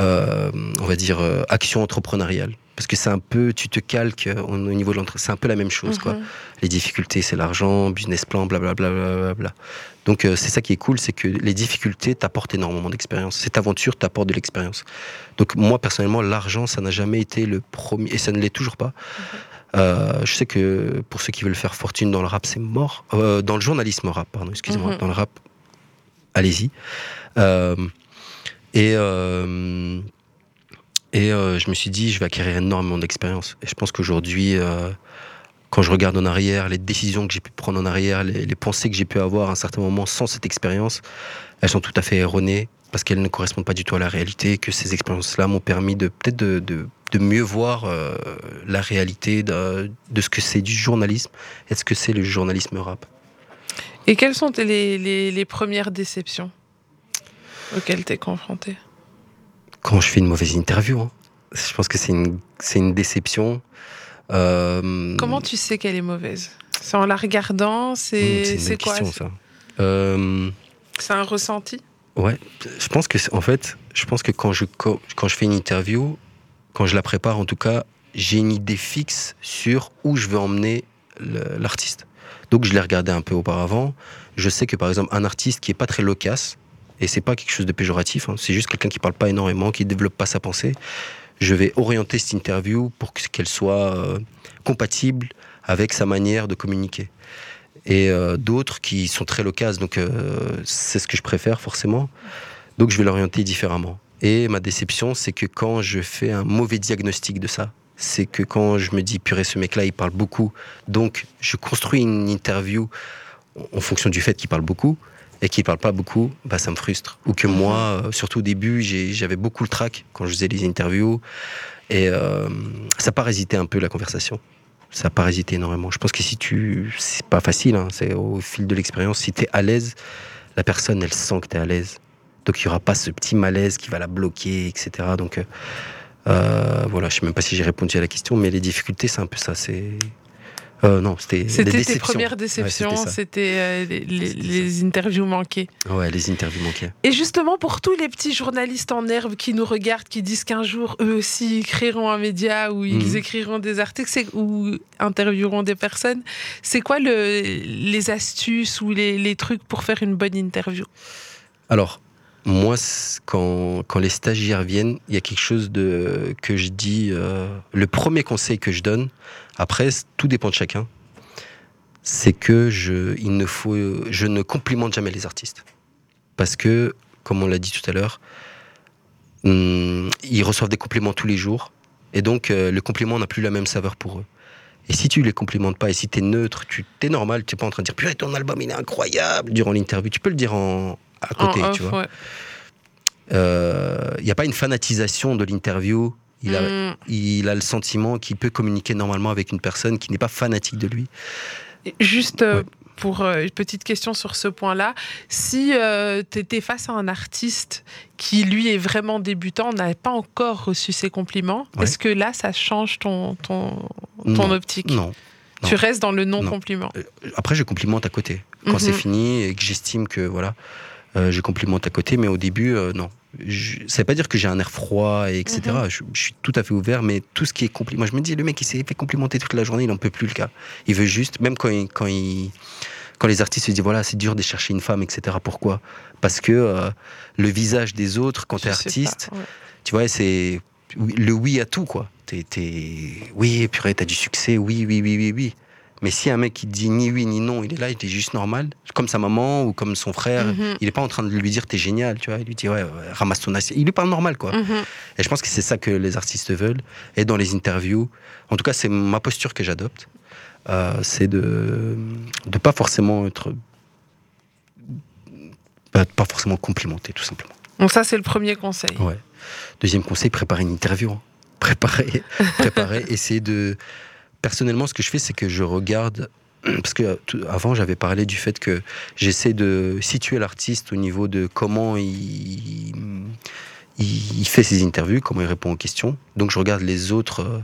euh, on va dire, action entrepreneuriale parce que c'est un peu, tu te calques au, niveau de l'entrée, c'est un peu la même chose, quoi. Mhm. Les difficultés, c'est l'argent, business plan, blablabla. Bla, bla, bla, Donc euh, c'est ça qui est cool, c'est que les difficultés t'apportent énormément d'expérience. Cette aventure t'apporte de l'expérience. Donc moi personnellement, l'argent, ça n'a jamais été le premier, et ça ne l'est toujours pas. Mhm. Euh, je sais que pour ceux qui veulent faire fortune dans le rap, c'est mort. Euh, dans le journalisme rap, pardon, excusez-moi. Mhm. Dans le rap, allez-y. et et je me suis dit, je vais acquérir énormément d'expérience. Et je pense qu'aujourd'hui, quand je regarde en arrière, les décisions que j'ai pu prendre en arrière, les, pensées que j'ai pu avoir à un certain moment sans cette expérience, elles sont tout à fait erronées parce qu'elles ne correspondent pas du tout à la réalité, que ces expériences-là m'ont permis de peut-être de, de, de, mieux voir euh, la réalité de, de ce que c'est du journalisme et de ce que c'est le journalisme rap. Et quelles sont les, les, les premières déceptions auxquelles tu es confronté quand je fais une mauvaise interview. Hein. Je pense que c'est une, c'est une déception. Euh, Comment tu sais qu'elle est mauvaise? C'est en la regardant C'est, hmm, c'est, quoi? question, ça. Euh, c'est un ressenti? Ouais, je pense que en fait, je pense que quand je quand je fais une interview, quand je la prépare en tout cas, j'ai une idée fixe sur où je veux emmener l'artiste. Donc je l'ai regardé un peu auparavant. Je sais que par exemple un artiste qui est pas très loquace, et c'est pas quelque chose de péjoratif, hein. c'est juste quelqu'un qui parle pas énormément, qui développe pas sa pensée. Je vais orienter cette interview pour qu'elle soit euh, compatible avec sa manière de communiquer. Et euh, d'autres qui sont très loquaces, donc euh, c'est ce que je préfère forcément. Donc je vais l'orienter différemment. Et ma déception, c'est que quand je fais un mauvais diagnostic de ça, c'est que quand je me dis purée, ce mec-là, il parle beaucoup, donc je construis une interview en fonction du fait qu'il parle beaucoup et qui parle pas beaucoup, bah, ça me frustre. Ou que moi, euh, surtout au début, j'avais beaucoup le trac quand je faisais les interviews. Et euh, ça parasitait un peu la conversation. Ça parasitait énormément. Je pense que si tu. C'est pas facile, hein, c'est au fil de l'expérience. Si tu es à l'aise, la personne, elle sent que tu es à l'aise. Donc il n'y aura pas ce petit malaise qui va la bloquer, etc. Donc euh, voilà, je sais même pas si j'ai répondu à la question, mais les difficultés, c'est un peu ça. C'est euh, non, c'était C'était tes premières déceptions, c'était euh, les, interviews manquées. Ouais, les interviews manquées. Et justement, pour tous les petits journalistes en herbe qui nous regardent, qui disent qu'un jour, eux aussi, créeront un média ou ils mhm. écriront des articles ou intervieweront des personnes, c'est quoi le, les astuces ou les, trucs pour faire une bonne interview? Alors, moi, quand, quand, les stagiaires viennent, il y a quelque chose de, que je dis. Euh, le premier conseil que je donne, après, tout dépend de chacun, c'est que je, il ne faut, je ne complimente jamais les artistes. Parce que, comme on l'a dit tout à l'heure, hum, ils reçoivent des compliments tous les jours. Et donc, euh, le compliment n'a plus la même saveur pour eux. Et si tu les complimentes pas, et si tu es neutre, tu es normal, tu n'es pas en train de dire Purée, ton album il est incroyable durant l'interview. Tu peux le dire en, à côté, tu vois. il n'y a pas une fanatisation de l'interview. Il, a, Hmm. il a le sentiment qu'il peut communiquer normalement avec une personne qui n'est pas fanatique de lui. Juste euh, Ouais. pour euh, une petite question sur ce point-là, si tu étais face à un artiste qui, lui, est vraiment débutant, n'a pas encore reçu ses compliments, Ouais. est-ce que là, ça change ton, ton, ton Non. optique Non. Tu restes dans le non-compliment Après, je complimente à côté. Quand Mhm. c'est fini et que j'estime que voilà, euh, je complimente à côté, mais au début, euh, non. Je, ça veut pas dire que j'ai un air froid, et etc. Mhm. je, je suis tout à fait ouvert, mais tout ce qui est compliment. Moi, je me dis, le mec, il s'est fait complimenter toute la journée, il n'en peut plus le cas. Il veut juste, même quand, il, quand, il, quand les artistes se disent, voilà, c'est dur de chercher une femme, etc. Pourquoi? Parce que euh, le visage des autres, quand tu es artiste, pas, ouais. tu vois, c'est le oui à tout, quoi. T'es, t'es- oui, purée, t'as du succès, oui, oui, oui, oui, oui. Mais si un mec qui dit ni oui ni non, il est là, il est juste normal, comme sa maman ou comme son frère, Mhm. il est pas en train de lui dire t'es génial, tu vois. Il lui dit ouais, ramasse ton assiette. Il est pas normal, quoi. Mhm. Et je pense que c'est ça que les artistes veulent. Et dans les interviews, en tout cas, c'est ma posture que j'adopte. Euh, c'est de de pas forcément être pas, pas forcément complimenter, tout simplement. Donc ça, c'est le premier conseil. Ouais. Deuxième conseil, préparer une interview. hein. Préparer, préparer, essayer de. Personnellement, ce que je fais, c'est que je regarde. Parce que avant, j'avais parlé du fait que j'essaie de situer l'artiste au niveau de comment il, il, fait ses interviews, comment il répond aux questions. Donc, je regarde les autres, euh,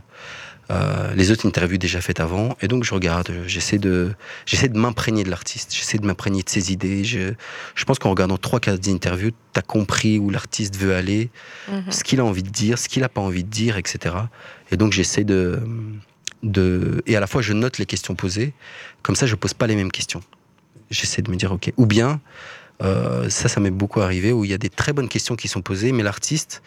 euh, les autres interviews déjà faites avant, et donc je regarde. J'essaie de, j'essaie de m'imprégner de l'artiste. J'essaie de m'imprégner de ses idées. Je, je pense qu'en regardant trois quatre interviews, t'as compris où l'artiste veut aller Mhm. ce qu'il a envie de dire, ce qu'il n'a pas envie de dire, etc. Et donc j'essaie de, Et à la fois je note les questions posées, comme ça je pose pas les mêmes questions. J'essaie de me dire, ok. Ou bien, euh, ça, ça m'est beaucoup arrivé, où il y a des très bonnes questions qui sont posées, mais l'artiste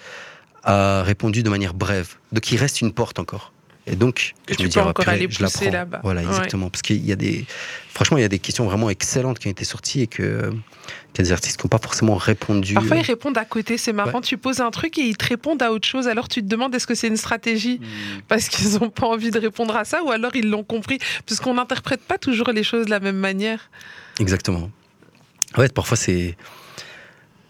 a répondu de manière brève. Donc il reste une porte encore. Et donc, Que je tu me peux dis, encore aller je la pousser prends. là-bas. Voilà, Ouais. exactement. Parce qu'il y a des... Franchement, il y a des questions vraiment excellentes qui ont été sorties et que... qu'il y a des artistes qui n'ont pas forcément répondu. Parfois, ils répondent à côté, c'est marrant. Tu poses un truc et ils te répondent à autre chose. Alors, tu te demandes est-ce que c'est une stratégie? Parce qu'ils n'ont pas envie de répondre à ça ou alors ils l'ont compris? Parce qu'on n'interprète pas toujours les choses de la même manière. Exactement. Ouais, parfois c'est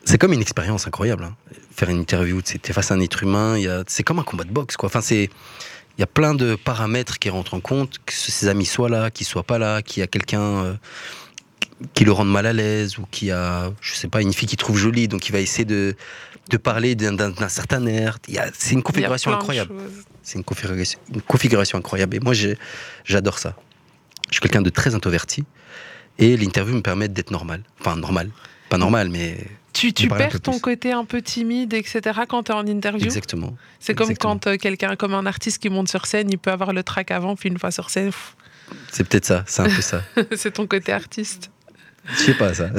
c'est comme une expérience incroyable. hein. Faire une interview, t'es face à un être humain, il a- c'est comme un combat de boxe, quoi. Enfin, c'est il y a plein de paramètres qui rentrent en compte, que ses amis soient là, qu'ils soient pas là, qu'il y a quelqu'un euh, qui le rende mal à l'aise ou qui a, je sais pas, une fille qui trouve jolie, donc il va essayer de, de parler d'un- certain air. C'est une configuration incroyable. C'est une configuration, une configuration incroyable. Et moi, j'adore ça. Je suis quelqu'un de très introverti. Et l'interview me permet d'être normal. Enfin, normal. Pas normal, mais Tu, perds ton plus. côté un peu timide, etc. quand tu es en interview? exactement. C'est comme quand euh, quelqu'un, comme un artiste qui monte sur scène, il peut avoir le track avant, puis une fois sur scène, C'est peut-être ça. C'est un peu ça. c'est ton côté artiste. Je sais pas ça.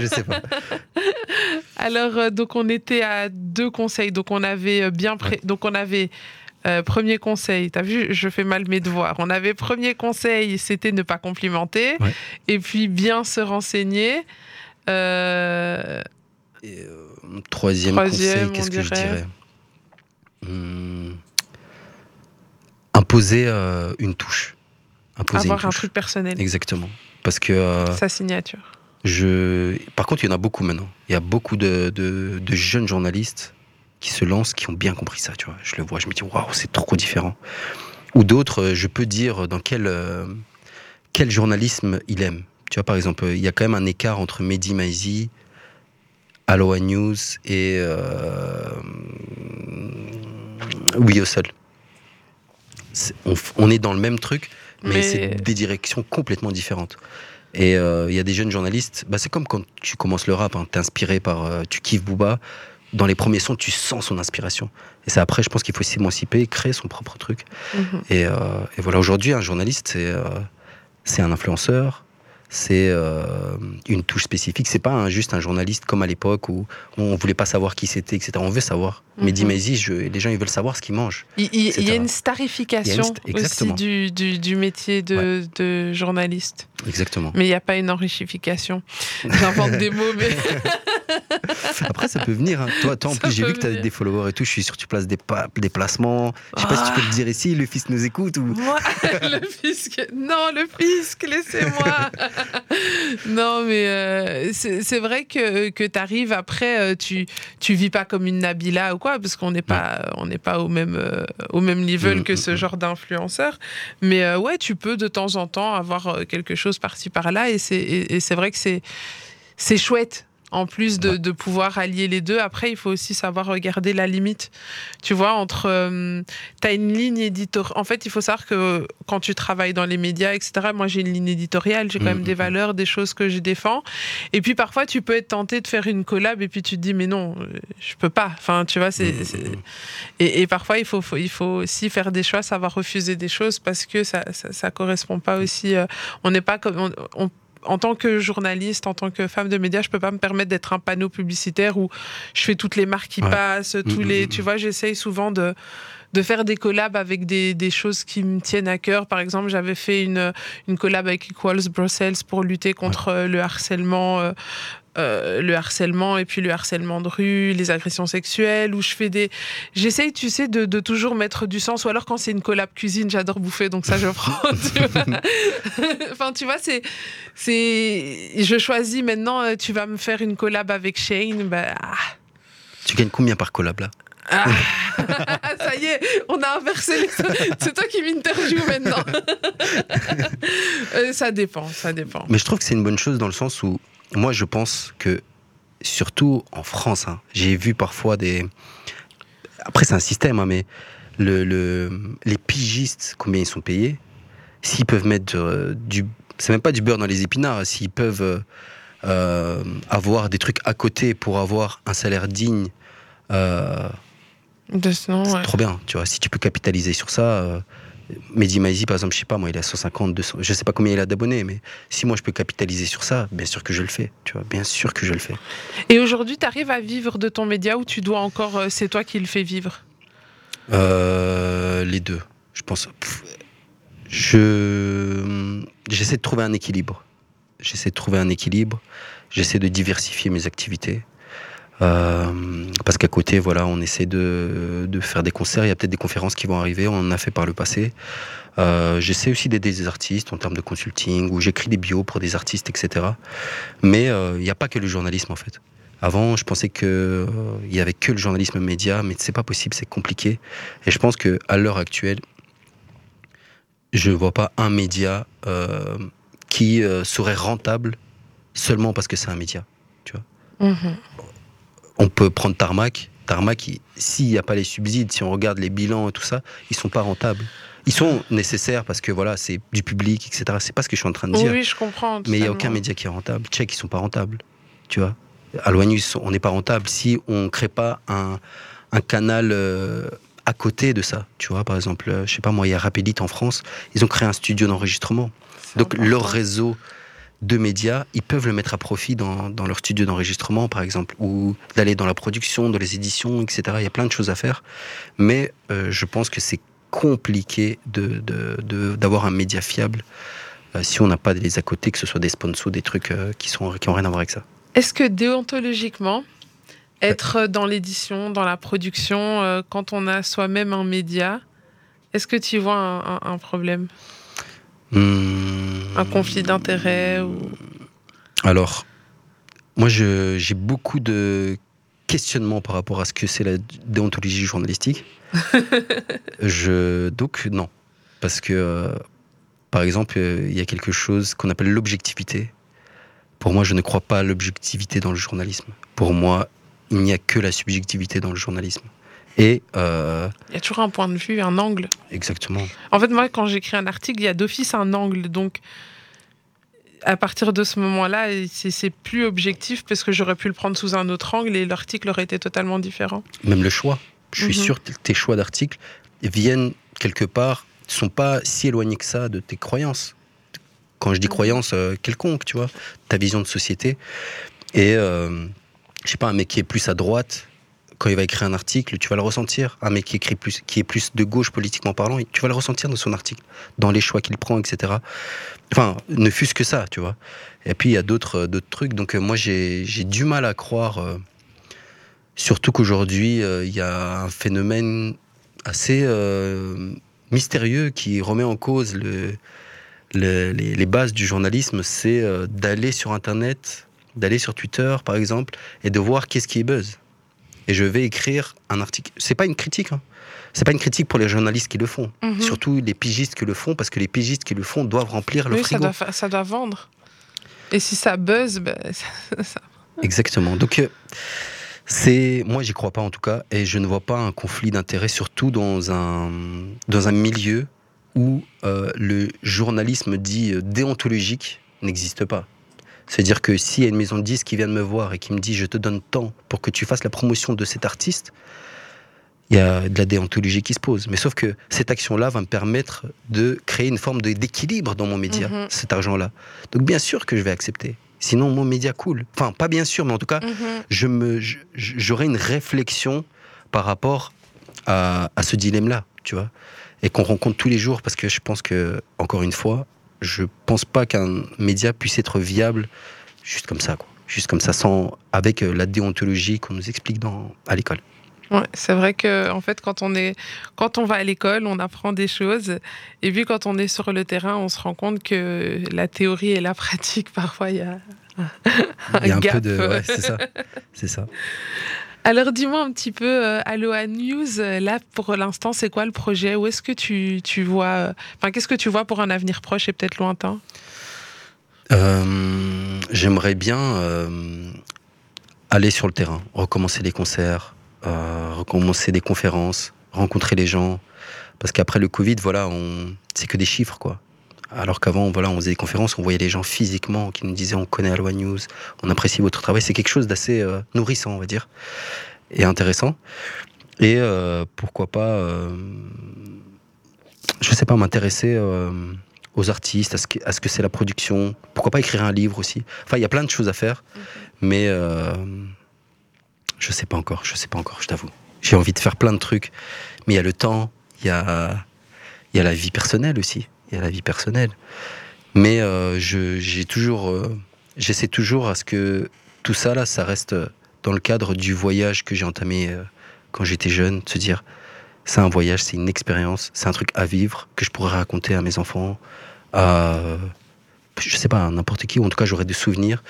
je sais pas. Alors, euh, donc on était à deux conseils. Donc on avait euh, bien pré- donc on avait euh, premier conseil. T'as vu, je fais mal mes devoirs. On avait premier conseil, c'était ne pas complimenter, Ouais. et puis bien se renseigner. Euh, Et, euh, troisième, Troisième, conseil, qu'est-ce que je dirais? Hmm. Imposer euh, une touche. Imposer avoir une un touche. truc personnel, Exactement. Parce que euh, sa signature. Je... Par contre, il y en a beaucoup maintenant. Il y a beaucoup de, de- de jeunes journalistes qui se lancent, qui ont bien compris ça, tu vois. Je le vois, je me dis, waouh, c'est trop différent. Ou d'autres, je peux dire dans quel, quel journalisme il aime. Tu vois, par exemple, il y a quand même un écart entre Mehdi Maizi, Aloha News et euh, Oui au sol. On, est dans le même truc, mais, Mais- c'est des directions complètement différentes. Et euh, il y a des jeunes journalistes, bah, c'est comme quand tu commences le rap, hein, t'es inspiré par, euh, tu kiffes Booba, dans les premiers sons, tu sens son inspiration. Et c'est après, je pense qu'il faut s'émanciper, créer son propre truc. Mhm. Et, euh, et voilà, aujourd'hui, un journaliste, c'est c'est un influenceur, c'est euh, une touche spécifique. C'est pas un- juste un journaliste comme à l'époque où on voulait pas savoir qui c'était, etc. On veut savoir. Mhm. Mehdi Maizi, je- les gens, ils veulent savoir ce qu'ils mangent. Il, y a une starification Il y a une st- aussi du, du, du métier de, de journaliste. Exactement. Mais il n'y a pas une enrichification. J'invente des mots, mais Après, ça peut venir. hein. Toi, toi, en Ça plus, j'ai vu que tu as des followers et tout. Je suis sûr que tu places des, des placements. Je sais pas si tu peux le dire ici. Le fils nous écoute ou. Moi, le fisc. Non, le fisc, laissez-moi. non, mais euh, c'est vrai que, que tu arrives après, euh, tu, tu vis pas comme une Nabila ou quoi, parce qu'on n'est pas, on n'est pas au même, euh, au même level Mm, que mm, ce mm. genre d'influenceur. Mais euh, ouais, tu peux de temps en temps avoir quelque chose par-ci par-là, et c'est vrai que c'est chouette. En plus de, pouvoir allier les deux, après, il faut aussi savoir regarder la limite. Tu vois, entre. euh, tu as une ligne éditoriale. En fait, il faut savoir que quand tu travailles dans les médias, etc., moi, j'ai une ligne éditoriale, j'ai quand même Mhm. des valeurs, des choses que je défends. Et puis, parfois, tu peux être tenté de faire une collab et puis tu te dis, mais non, euh, je peux pas. Enfin, tu vois, c'est. Et, et parfois, il faut, faut- il faut aussi faire des choix, savoir refuser des choses parce que ça, ça correspond pas aussi. euh, on n'est pas comme. on- on- en tant que journaliste, en tant que femme de médias, je peux pas me permettre d'être un panneau publicitaire où je fais toutes les marques qui Ouais. passent, tous Mhm, les. mhm. Tu vois, j'essaye souvent de de faire des collabs avec des, des choses qui me tiennent à cœur. Par exemple, j'avais fait une, une collab avec Equals Brussels pour lutter contre euh, le harcèlement. Euh, le harcèlement et puis le harcèlement de rue, les agressions sexuelles, où je fais des... J'essaye, tu sais, de, de toujours mettre du sens, ou alors quand c'est une collab cuisine, j'adore bouffer, donc ça je prends. tu vois. enfin, tu vois, c'est... c'est... Je choisis maintenant, euh, tu vas me faire une collab avec Shane, bah... ah. Tu gagnes combien par collab là? Ah. ça y est, on a inversé les... C'est toi qui m'interview maintenant. Euh, ça dépend, ça dépend. Mais je trouve que c'est une bonne chose dans le sens où moi je pense que surtout en France, hein, j'ai vu parfois des. Après c'est un système, hein, mais le, le- les pigistes, combien ils sont payés, s'ils peuvent mettre euh, du. C'est même pas du beurre dans les épinards, s'ils peuvent euh, euh, avoir des trucs à côté pour avoir un salaire digne. euh, c'est ouais. trop bien, tu vois. Si tu peux capitaliser sur ça, Mehdi Maizi, par exemple, je sais pas, moi, il a 150, 200, je sais pas combien il a d'abonnés, mais si moi je peux capitaliser sur ça, bien sûr que je le fais, tu vois, bien sûr que je le fais. Et aujourd'hui, tu arrives à vivre de ton média ou tu dois encore, euh, c'est toi qui le fais vivre? Euh, les deux, je pense. Je j'essaie de trouver un équilibre. J'essaie de trouver un équilibre. J'essaie de diversifier mes activités. Euh, parce qu'à côté, voilà, on essaie de, faire des concerts. Il y a peut-être des conférences qui vont arriver. On en a fait par le passé. Euh, J'essaie aussi d'aider des artistes en termes de consulting, où j'écris des bios pour des artistes, etc. Mais euh, il n'y a pas que le journalisme en fait. Avant, je pensais que euh, il y avait que le journalisme média, mais c'est pas possible, c'est compliqué. Et je pense que à l'heure actuelle, je vois pas un média qui serait rentable seulement parce que c'est un média. Mhm. On peut prendre Tarmac. Tarmac, il- s'il n'y a pas les subsides, si on regarde les bilans et tout ça, ils sont pas rentables. Ils sont nécessaires parce que voilà, c'est du public, etc. C'est pas ce que je suis en train de dire. oui, je comprends. Mais il n'y a aucun média qui est rentable. Tchèque, ils sont pas rentables. Tu vois? À l'ONUS, on n'est pas rentable si on ne crée pas un, un canal euh, à côté de ça. Tu vois, par exemple, euh, je sais pas moi, il y a Rapidit en France, ils ont créé un studio d'enregistrement. Donc important. leur réseau de médias, ils peuvent le mettre à profit dans, dans leur studio d'enregistrement, par exemple, ou d'aller dans la production, dans les éditions, etc. Il y a plein de choses à faire. Mais euh, je pense que c'est compliqué de- de- de- d'avoir un média fiable euh, si on n'a pas les à côté, que ce soit des sponsors, des trucs euh, qui sont qui ont rien à voir avec ça. Est-ce que déontologiquement, être dans l'édition, dans la production, quand on a soi-même un média, est-ce que tu vois un, un- un problème? Hmm. Un conflit d'intérêts ou... Alors, moi, j'ai beaucoup de questionnements par rapport à ce que c'est la déontologie journalistique. je, donc, non. Parce que, euh, par exemple, euh, il y a quelque chose qu'on appelle l'objectivité. Pour moi, je ne crois pas à l'objectivité dans le journalisme. Pour moi, il n'y a que la subjectivité dans le journalisme. Et, euh, Il y a toujours un point de vue, un angle. exactement. En fait, moi, quand j'écris un article, il y a d'office un angle. Donc, à partir de ce moment-là, c'est plus objectif parce que j'aurais pu le prendre sous un autre angle et l'article aurait été totalement différent. même le choix. Je suis Mhm. sûr que tes choix d'articles viennent quelque part, sont pas si éloignés que ça de tes croyances. Quand je dis Mhm. croyances, euh, quelconque, tu vois, ta vision de société. Et euh, je sais pas, un mec qui est plus à droite, quand il va écrire un article, tu vas le ressentir. Un mec qui écrit plus, qui est plus de gauche politiquement parlant, tu vas le ressentir dans son article, dans les choix qu'il prend, etc. Enfin, ne fût-ce que ça, tu vois. Et puis il y a d'autres d'autres trucs. Donc moi j'ai du mal à croire, surtout qu'aujourd'hui il y a un phénomène assez mystérieux qui remet en cause le, les, bases du journalisme, c'est euh, d'aller sur Internet, d'aller sur Twitter par exemple, et de voir qu'est-ce qui est buzz. Et je vais écrire un article. C'est pas une critique. Hein. C'est pas une critique pour les journalistes qui le font. Mhm. Surtout les pigistes qui le font, parce que les pigistes qui le font doivent remplir le frigo. Ça doit, ça doit vendre. Et si ça buzz, ben, ça... Exactement. Donc, euh, c'est moi, j'y crois pas en tout cas, et je ne vois pas un conflit d'intérêts, surtout dans un, dans un milieu où euh, le journalisme dit euh, déontologique n'existe pas. C'est-à-dire que s'il y a une maison de disques qui vient de me voir et qui me dit je te donne tant pour que tu fasses la promotion de cet artiste, il y a de la déontologie qui se pose. Mais sauf que cette action-là va me permettre de créer une forme d'équilibre dans mon média, mhm. cet argent-là. Donc bien sûr que je vais accepter. Sinon, mon média coule. Enfin, pas bien sûr, mais en tout cas, mhm. je me, j'aurai une réflexion par rapport à, à ce dilemme-là, tu vois et qu'on rencontre tous les jours parce que je pense que, encore une fois, je pense pas qu'un média puisse être viable juste comme ça, quoi. Juste comme ça, sans, avec euh, la déontologie qu'on nous explique dans, à l'école. Ouais, c'est vrai que en fait, quand on est, quand on va à l'école, on apprend des choses, et puis quand on est sur le terrain, on se rend compte que la théorie et la pratique, parfois, il y a un, il y a un peu de, ouais, c'est ça, c'est ça. Alors dis-moi un petit peu, euh, Aloha News, euh, là pour l'instant c'est quoi le projet? Où est-ce que tu, tu vois, euh, enfin qu'est-ce que tu vois pour un avenir proche et peut-être lointain? J'aimerais bien aller sur le terrain, recommencer des concerts, recommencer des conférences, rencontrer les gens, parce qu'après le Covid, voilà, c'est que des chiffres quoi. Alors qu'avant, voilà, on faisait des conférences, on voyait les gens physiquement qui nous disaient on connaît Aloha News, on apprécie votre travail. C'est quelque chose d'assez euh, nourrissant, on va dire, et intéressant. Et euh, pourquoi pas, euh, je sais pas, m'intéresser aux artistes, à ce que c'est la production. Pourquoi pas écrire un livre aussi. Enfin, il y a plein de choses à faire, mais je sais pas encore. Je sais pas encore, je t'avoue. J'ai envie de faire plein de trucs, mais il y a le temps, il y a, il y a la vie personnelle aussi a la vie personnelle. Mais euh, j'ai toujours, euh, j'essaie toujours à ce que tout ça là, ça reste dans le cadre du voyage que j'ai entamé euh, quand j'étais jeune, de se dire c'est un voyage, c'est une expérience, c'est un truc à vivre que je pourrais raconter à mes enfants, à je sais pas n'importe qui, ou en tout cas j'aurais des souvenirs.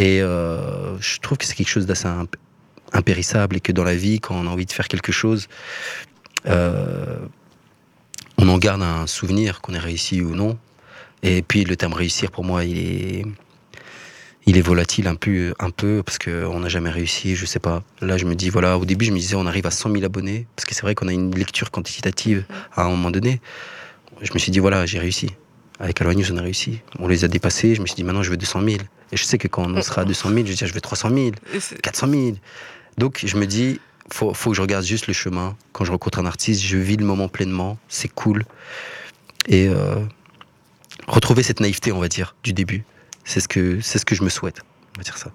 Et je trouve que c'est quelque chose d'assez impérissable et que dans la vie, quand on a envie de faire quelque chose, on garde un souvenir qu'on ait réussi ou non. Et puis le terme réussir pour moi, il est, il est volatile un peu, un peu parce qu'on n'a jamais réussi, je sais pas. Là, je me dis, voilà, au début, je me disais, on arrive à 100 000 abonnés, parce que c'est vrai qu'on a une lecture quantitative à un moment donné. Je me suis dit, voilà, j'ai réussi. Avec Aloha on a réussi. On les a dépassés. Je me suis dit, maintenant, je veux 200 000. Et je sais que quand on sera à 200 000, je vais dire, je veux 300 000, 400 000. Donc, je me dis, faut, faut que je regarde juste le chemin. Quand je rencontre un artiste, je vis le moment pleinement. C'est cool. Et euh, retrouver cette naïveté, on va dire, du début. C'est ce que, c'est ce que je me souhaite. On va dire ça.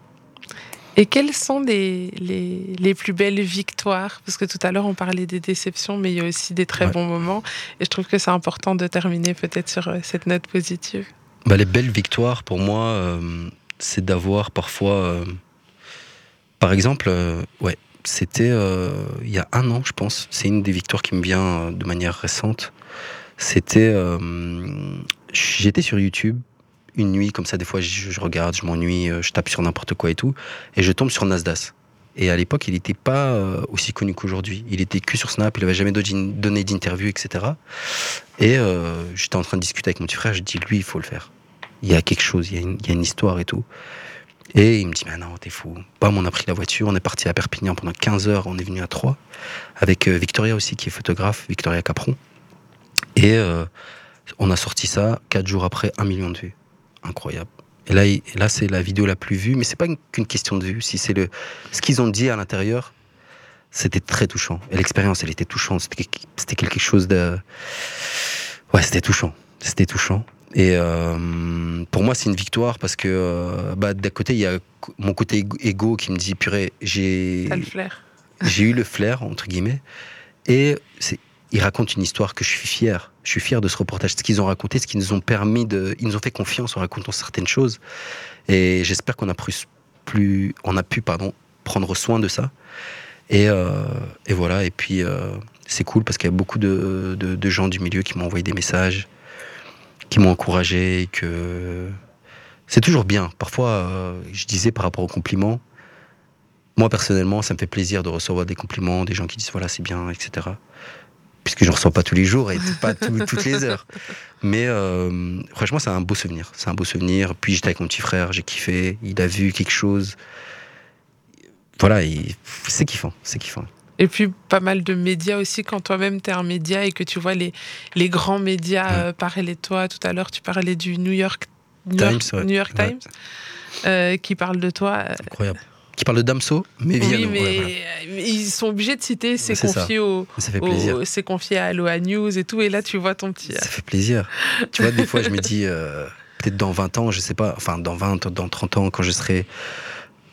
Et quelles sont les, les, les, plus belles victoires? Parce que tout à l'heure, on parlait des déceptions, mais il y a aussi des très bons moments. Et je trouve que c'est important de terminer peut-être sur euh, cette note positive. Bah, les belles victoires, pour moi, euh, c'est d'avoir parfois... par exemple, ouais, c'était euh, il y a un an, je pense. C'est une des victoires qui me vient euh, de manière récente. C'était, euh, j'étais sur YouTube une nuit comme ça. Des fois, je, regarde, je m'ennuie, je tape sur n'importe quoi et tout, et je tombe sur Nasdaq. Et à l'époque, il n'était pas aussi connu qu'aujourd'hui. Il était que sur Snap, il n'avait jamais donné d'interview, etc. Et j'étais en train de discuter avec mon petit frère, je dis, lui, il faut le faire. Il y a quelque chose, il y a une histoire et tout. Et il me dit, mais non, t'es fou. Bam, on a pris la voiture, on est parti à Perpignan pendant 15 heures, on est venu à Troyes, avec euh, Victoria aussi, qui est photographe, Victoria Capron. Et euh, on a sorti ça, 4 jours après, un million de vues. Incroyable. Et là, là c'est la vidéo la plus vue, mais c'est pas qu'une question de vue. Si c'est le, ce qu'ils ont dit à l'intérieur, c'était très touchant. Et l'expérience, elle était touchante. C'était quelque chose de, ouais, c'était touchant. C'était touchant. Et euh, pour moi, c'est une victoire parce que euh, bah, d'un côté, il y a mon côté égo qui me dit purée, j'ai. Eu le flair, entre guillemets. Et ils racontent une histoire que je suis fier. Je suis fier de ce reportage, ce qu'ils ont raconté, ce qu'ils nous ont permis de. Ils nous ont fait confiance en racontant certaines choses. Et j'espère qu'on a, plus, on a pu pardon, prendre soin de ça. Et, euh, et voilà. Et puis, euh, c'est cool parce qu'il y a beaucoup de, de, gens du milieu qui m'ont envoyé des messages, qui m'ont encouragé. Que c'est toujours bien. Parfois, euh, je disais par rapport aux compliments, moi personnellement, ça me fait plaisir de recevoir des compliments, des gens qui disent voilà, c'est bien, etc. Puisque je ne reçois pas tous les jours et pas toutes les heures. Mais euh, franchement, c'est un beau souvenir. C'est un beau souvenir. Puis j'étais avec mon petit frère, j'ai kiffé. Il a vu quelque chose. Voilà, c'est kiffant, c'est kiffant. Et puis pas mal de médias aussi, quand toi-même tu es un média et que tu vois les, les grands médias euh, parler de toi. Tout à l'heure, tu parlais du New York Times, New York, Times euh, qui parle de toi. Incroyable qui parle de Damso, mais Oui, mais ils sont obligés de citer c'est confié au, c'est confié à Aloha News et tout, et là tu vois ton petit. Ça fait plaisir. tu vois, des fois je me dis, euh, peut-être dans 20 ans, je sais pas, enfin dans 20, dans 30 ans, quand je serai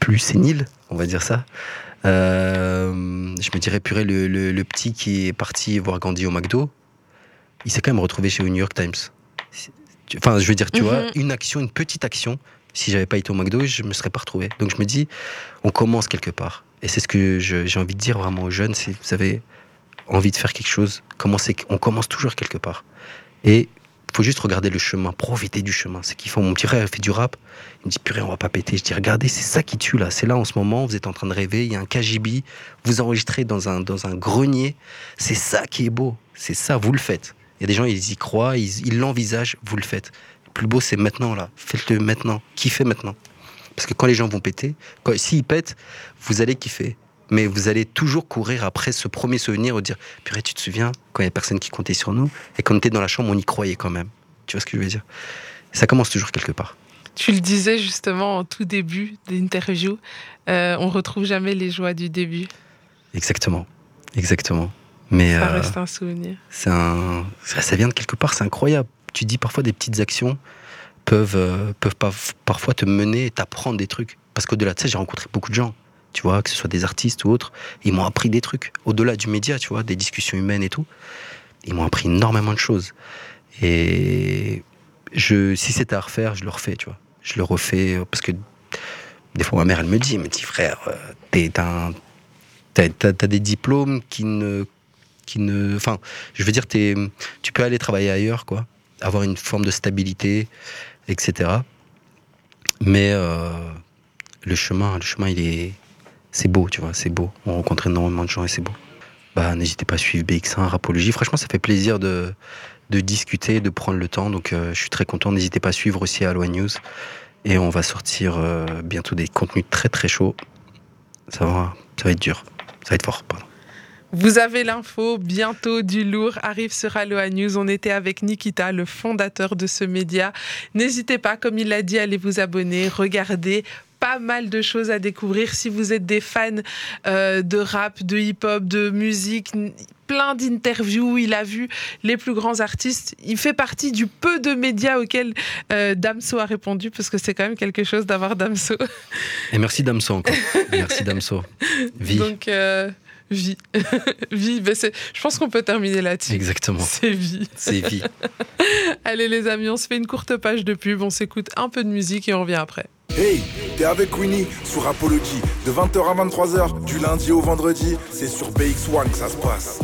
plus sénile, on va dire ça, euh, je me dirais, purée, le, le, petit qui est parti voir Gandhi au McDo, il s'est quand même retrouvé chez le New York Times. Enfin, je veux dire, tu vois, mhm. une action, une petite action si j'avais pas été au McDo, je me serais pas retrouvé. Donc je me dis, on commence quelque part. Et c'est ce que j'ai envie de dire vraiment aux jeunes, si vous avez envie de faire quelque chose, commencez, on commence toujours quelque part. Et faut juste regarder le chemin, profiter du chemin. C'est font. Mon petit frère fait du rap. Il me dit purée, on va pas péter. Je dis regardez, c'est ça qui tue là. C'est là en ce moment. Vous êtes en train de rêver. Il y a un KGB. Vous enregistrez dans un dans un grenier. C'est ça qui est beau. C'est ça. Vous le faites. Il y a des gens ils y croient, ils l'envisagent. Vous le faites plus beau, c'est maintenant, là. Faites-le maintenant. Kiffez maintenant. Parce que quand les gens vont péter, s'ils pètent, vous allez kiffer. Mais vous allez toujours courir après ce premier souvenir ou dire Purée, tu te souviens quand il y a personne qui comptait sur nous et quand on était dans la chambre, on y croyait quand même. Tu vois ce que je veux dire? Ça commence toujours quelque part. Tu le disais justement en tout début d'interview, euh, on retrouve jamais les joies du début. Exactement, exactement. Mais ça euh, reste un souvenir. Un, ça vient de quelque part, c'est incroyable tu dis parfois des petites actions peuvent, euh, peuvent pas, parfois te mener et t'apprendre des trucs. Parce qu'au-delà de ça, j'ai rencontré beaucoup de gens, tu vois, que ce soit des artistes ou autres, ils m'ont appris des trucs. Au-delà du média, tu vois, des discussions humaines et tout, ils m'ont appris énormément de choses. Et je, si c'était à refaire, je le refais, tu vois. Je le refais euh, parce que des fois, ma mère, elle me dit, elle me dit, frère, euh, t'as, des diplômes qui ne qui ne. Enfin, je veux dire, es, tu peux aller travailler ailleurs, quoi avoir une forme de stabilité, etc. Mais euh, le chemin, le chemin, il est, c'est beau, tu vois, c'est beau. On rencontre énormément de gens et c'est beau. Bah, n'hésitez pas à suivre BX1, Rapologie. Franchement, ça fait plaisir de, de discuter, de prendre le temps. Donc, euh, je suis très content. N'hésitez pas à suivre aussi Aloha News. Et on va sortir euh, bientôt des contenus très très chauds. Ça va, ça va être dur. Ça va être fort, pardon. Vous avez l'info, bientôt du lourd arrive sur Aloha News. On était avec Nikita, le fondateur de ce média. N'hésitez pas, comme il l'a dit, à aller vous abonner, regarder pas mal de choses à découvrir. Si vous êtes des fans euh, de rap, de hip-hop, de musique, plein d'interviews, il a vu les plus grands artistes. Il fait partie du peu de médias auxquels euh, Damso a répondu, parce que c'est quand même quelque chose d'avoir Damso. Et merci Damso encore. merci Damso. Vie. Donc, euh, vie. vie. Ben je pense qu'on peut terminer là-dessus. Exactement. C'est vie. C'est vie. Allez les amis, on se fait une courte page de pub, on s'écoute un peu de musique et on revient après. Hey, t'es avec Winnie sur Apology de 20h à 23h du lundi au vendredi. C'est sur BX1 que ça se passe.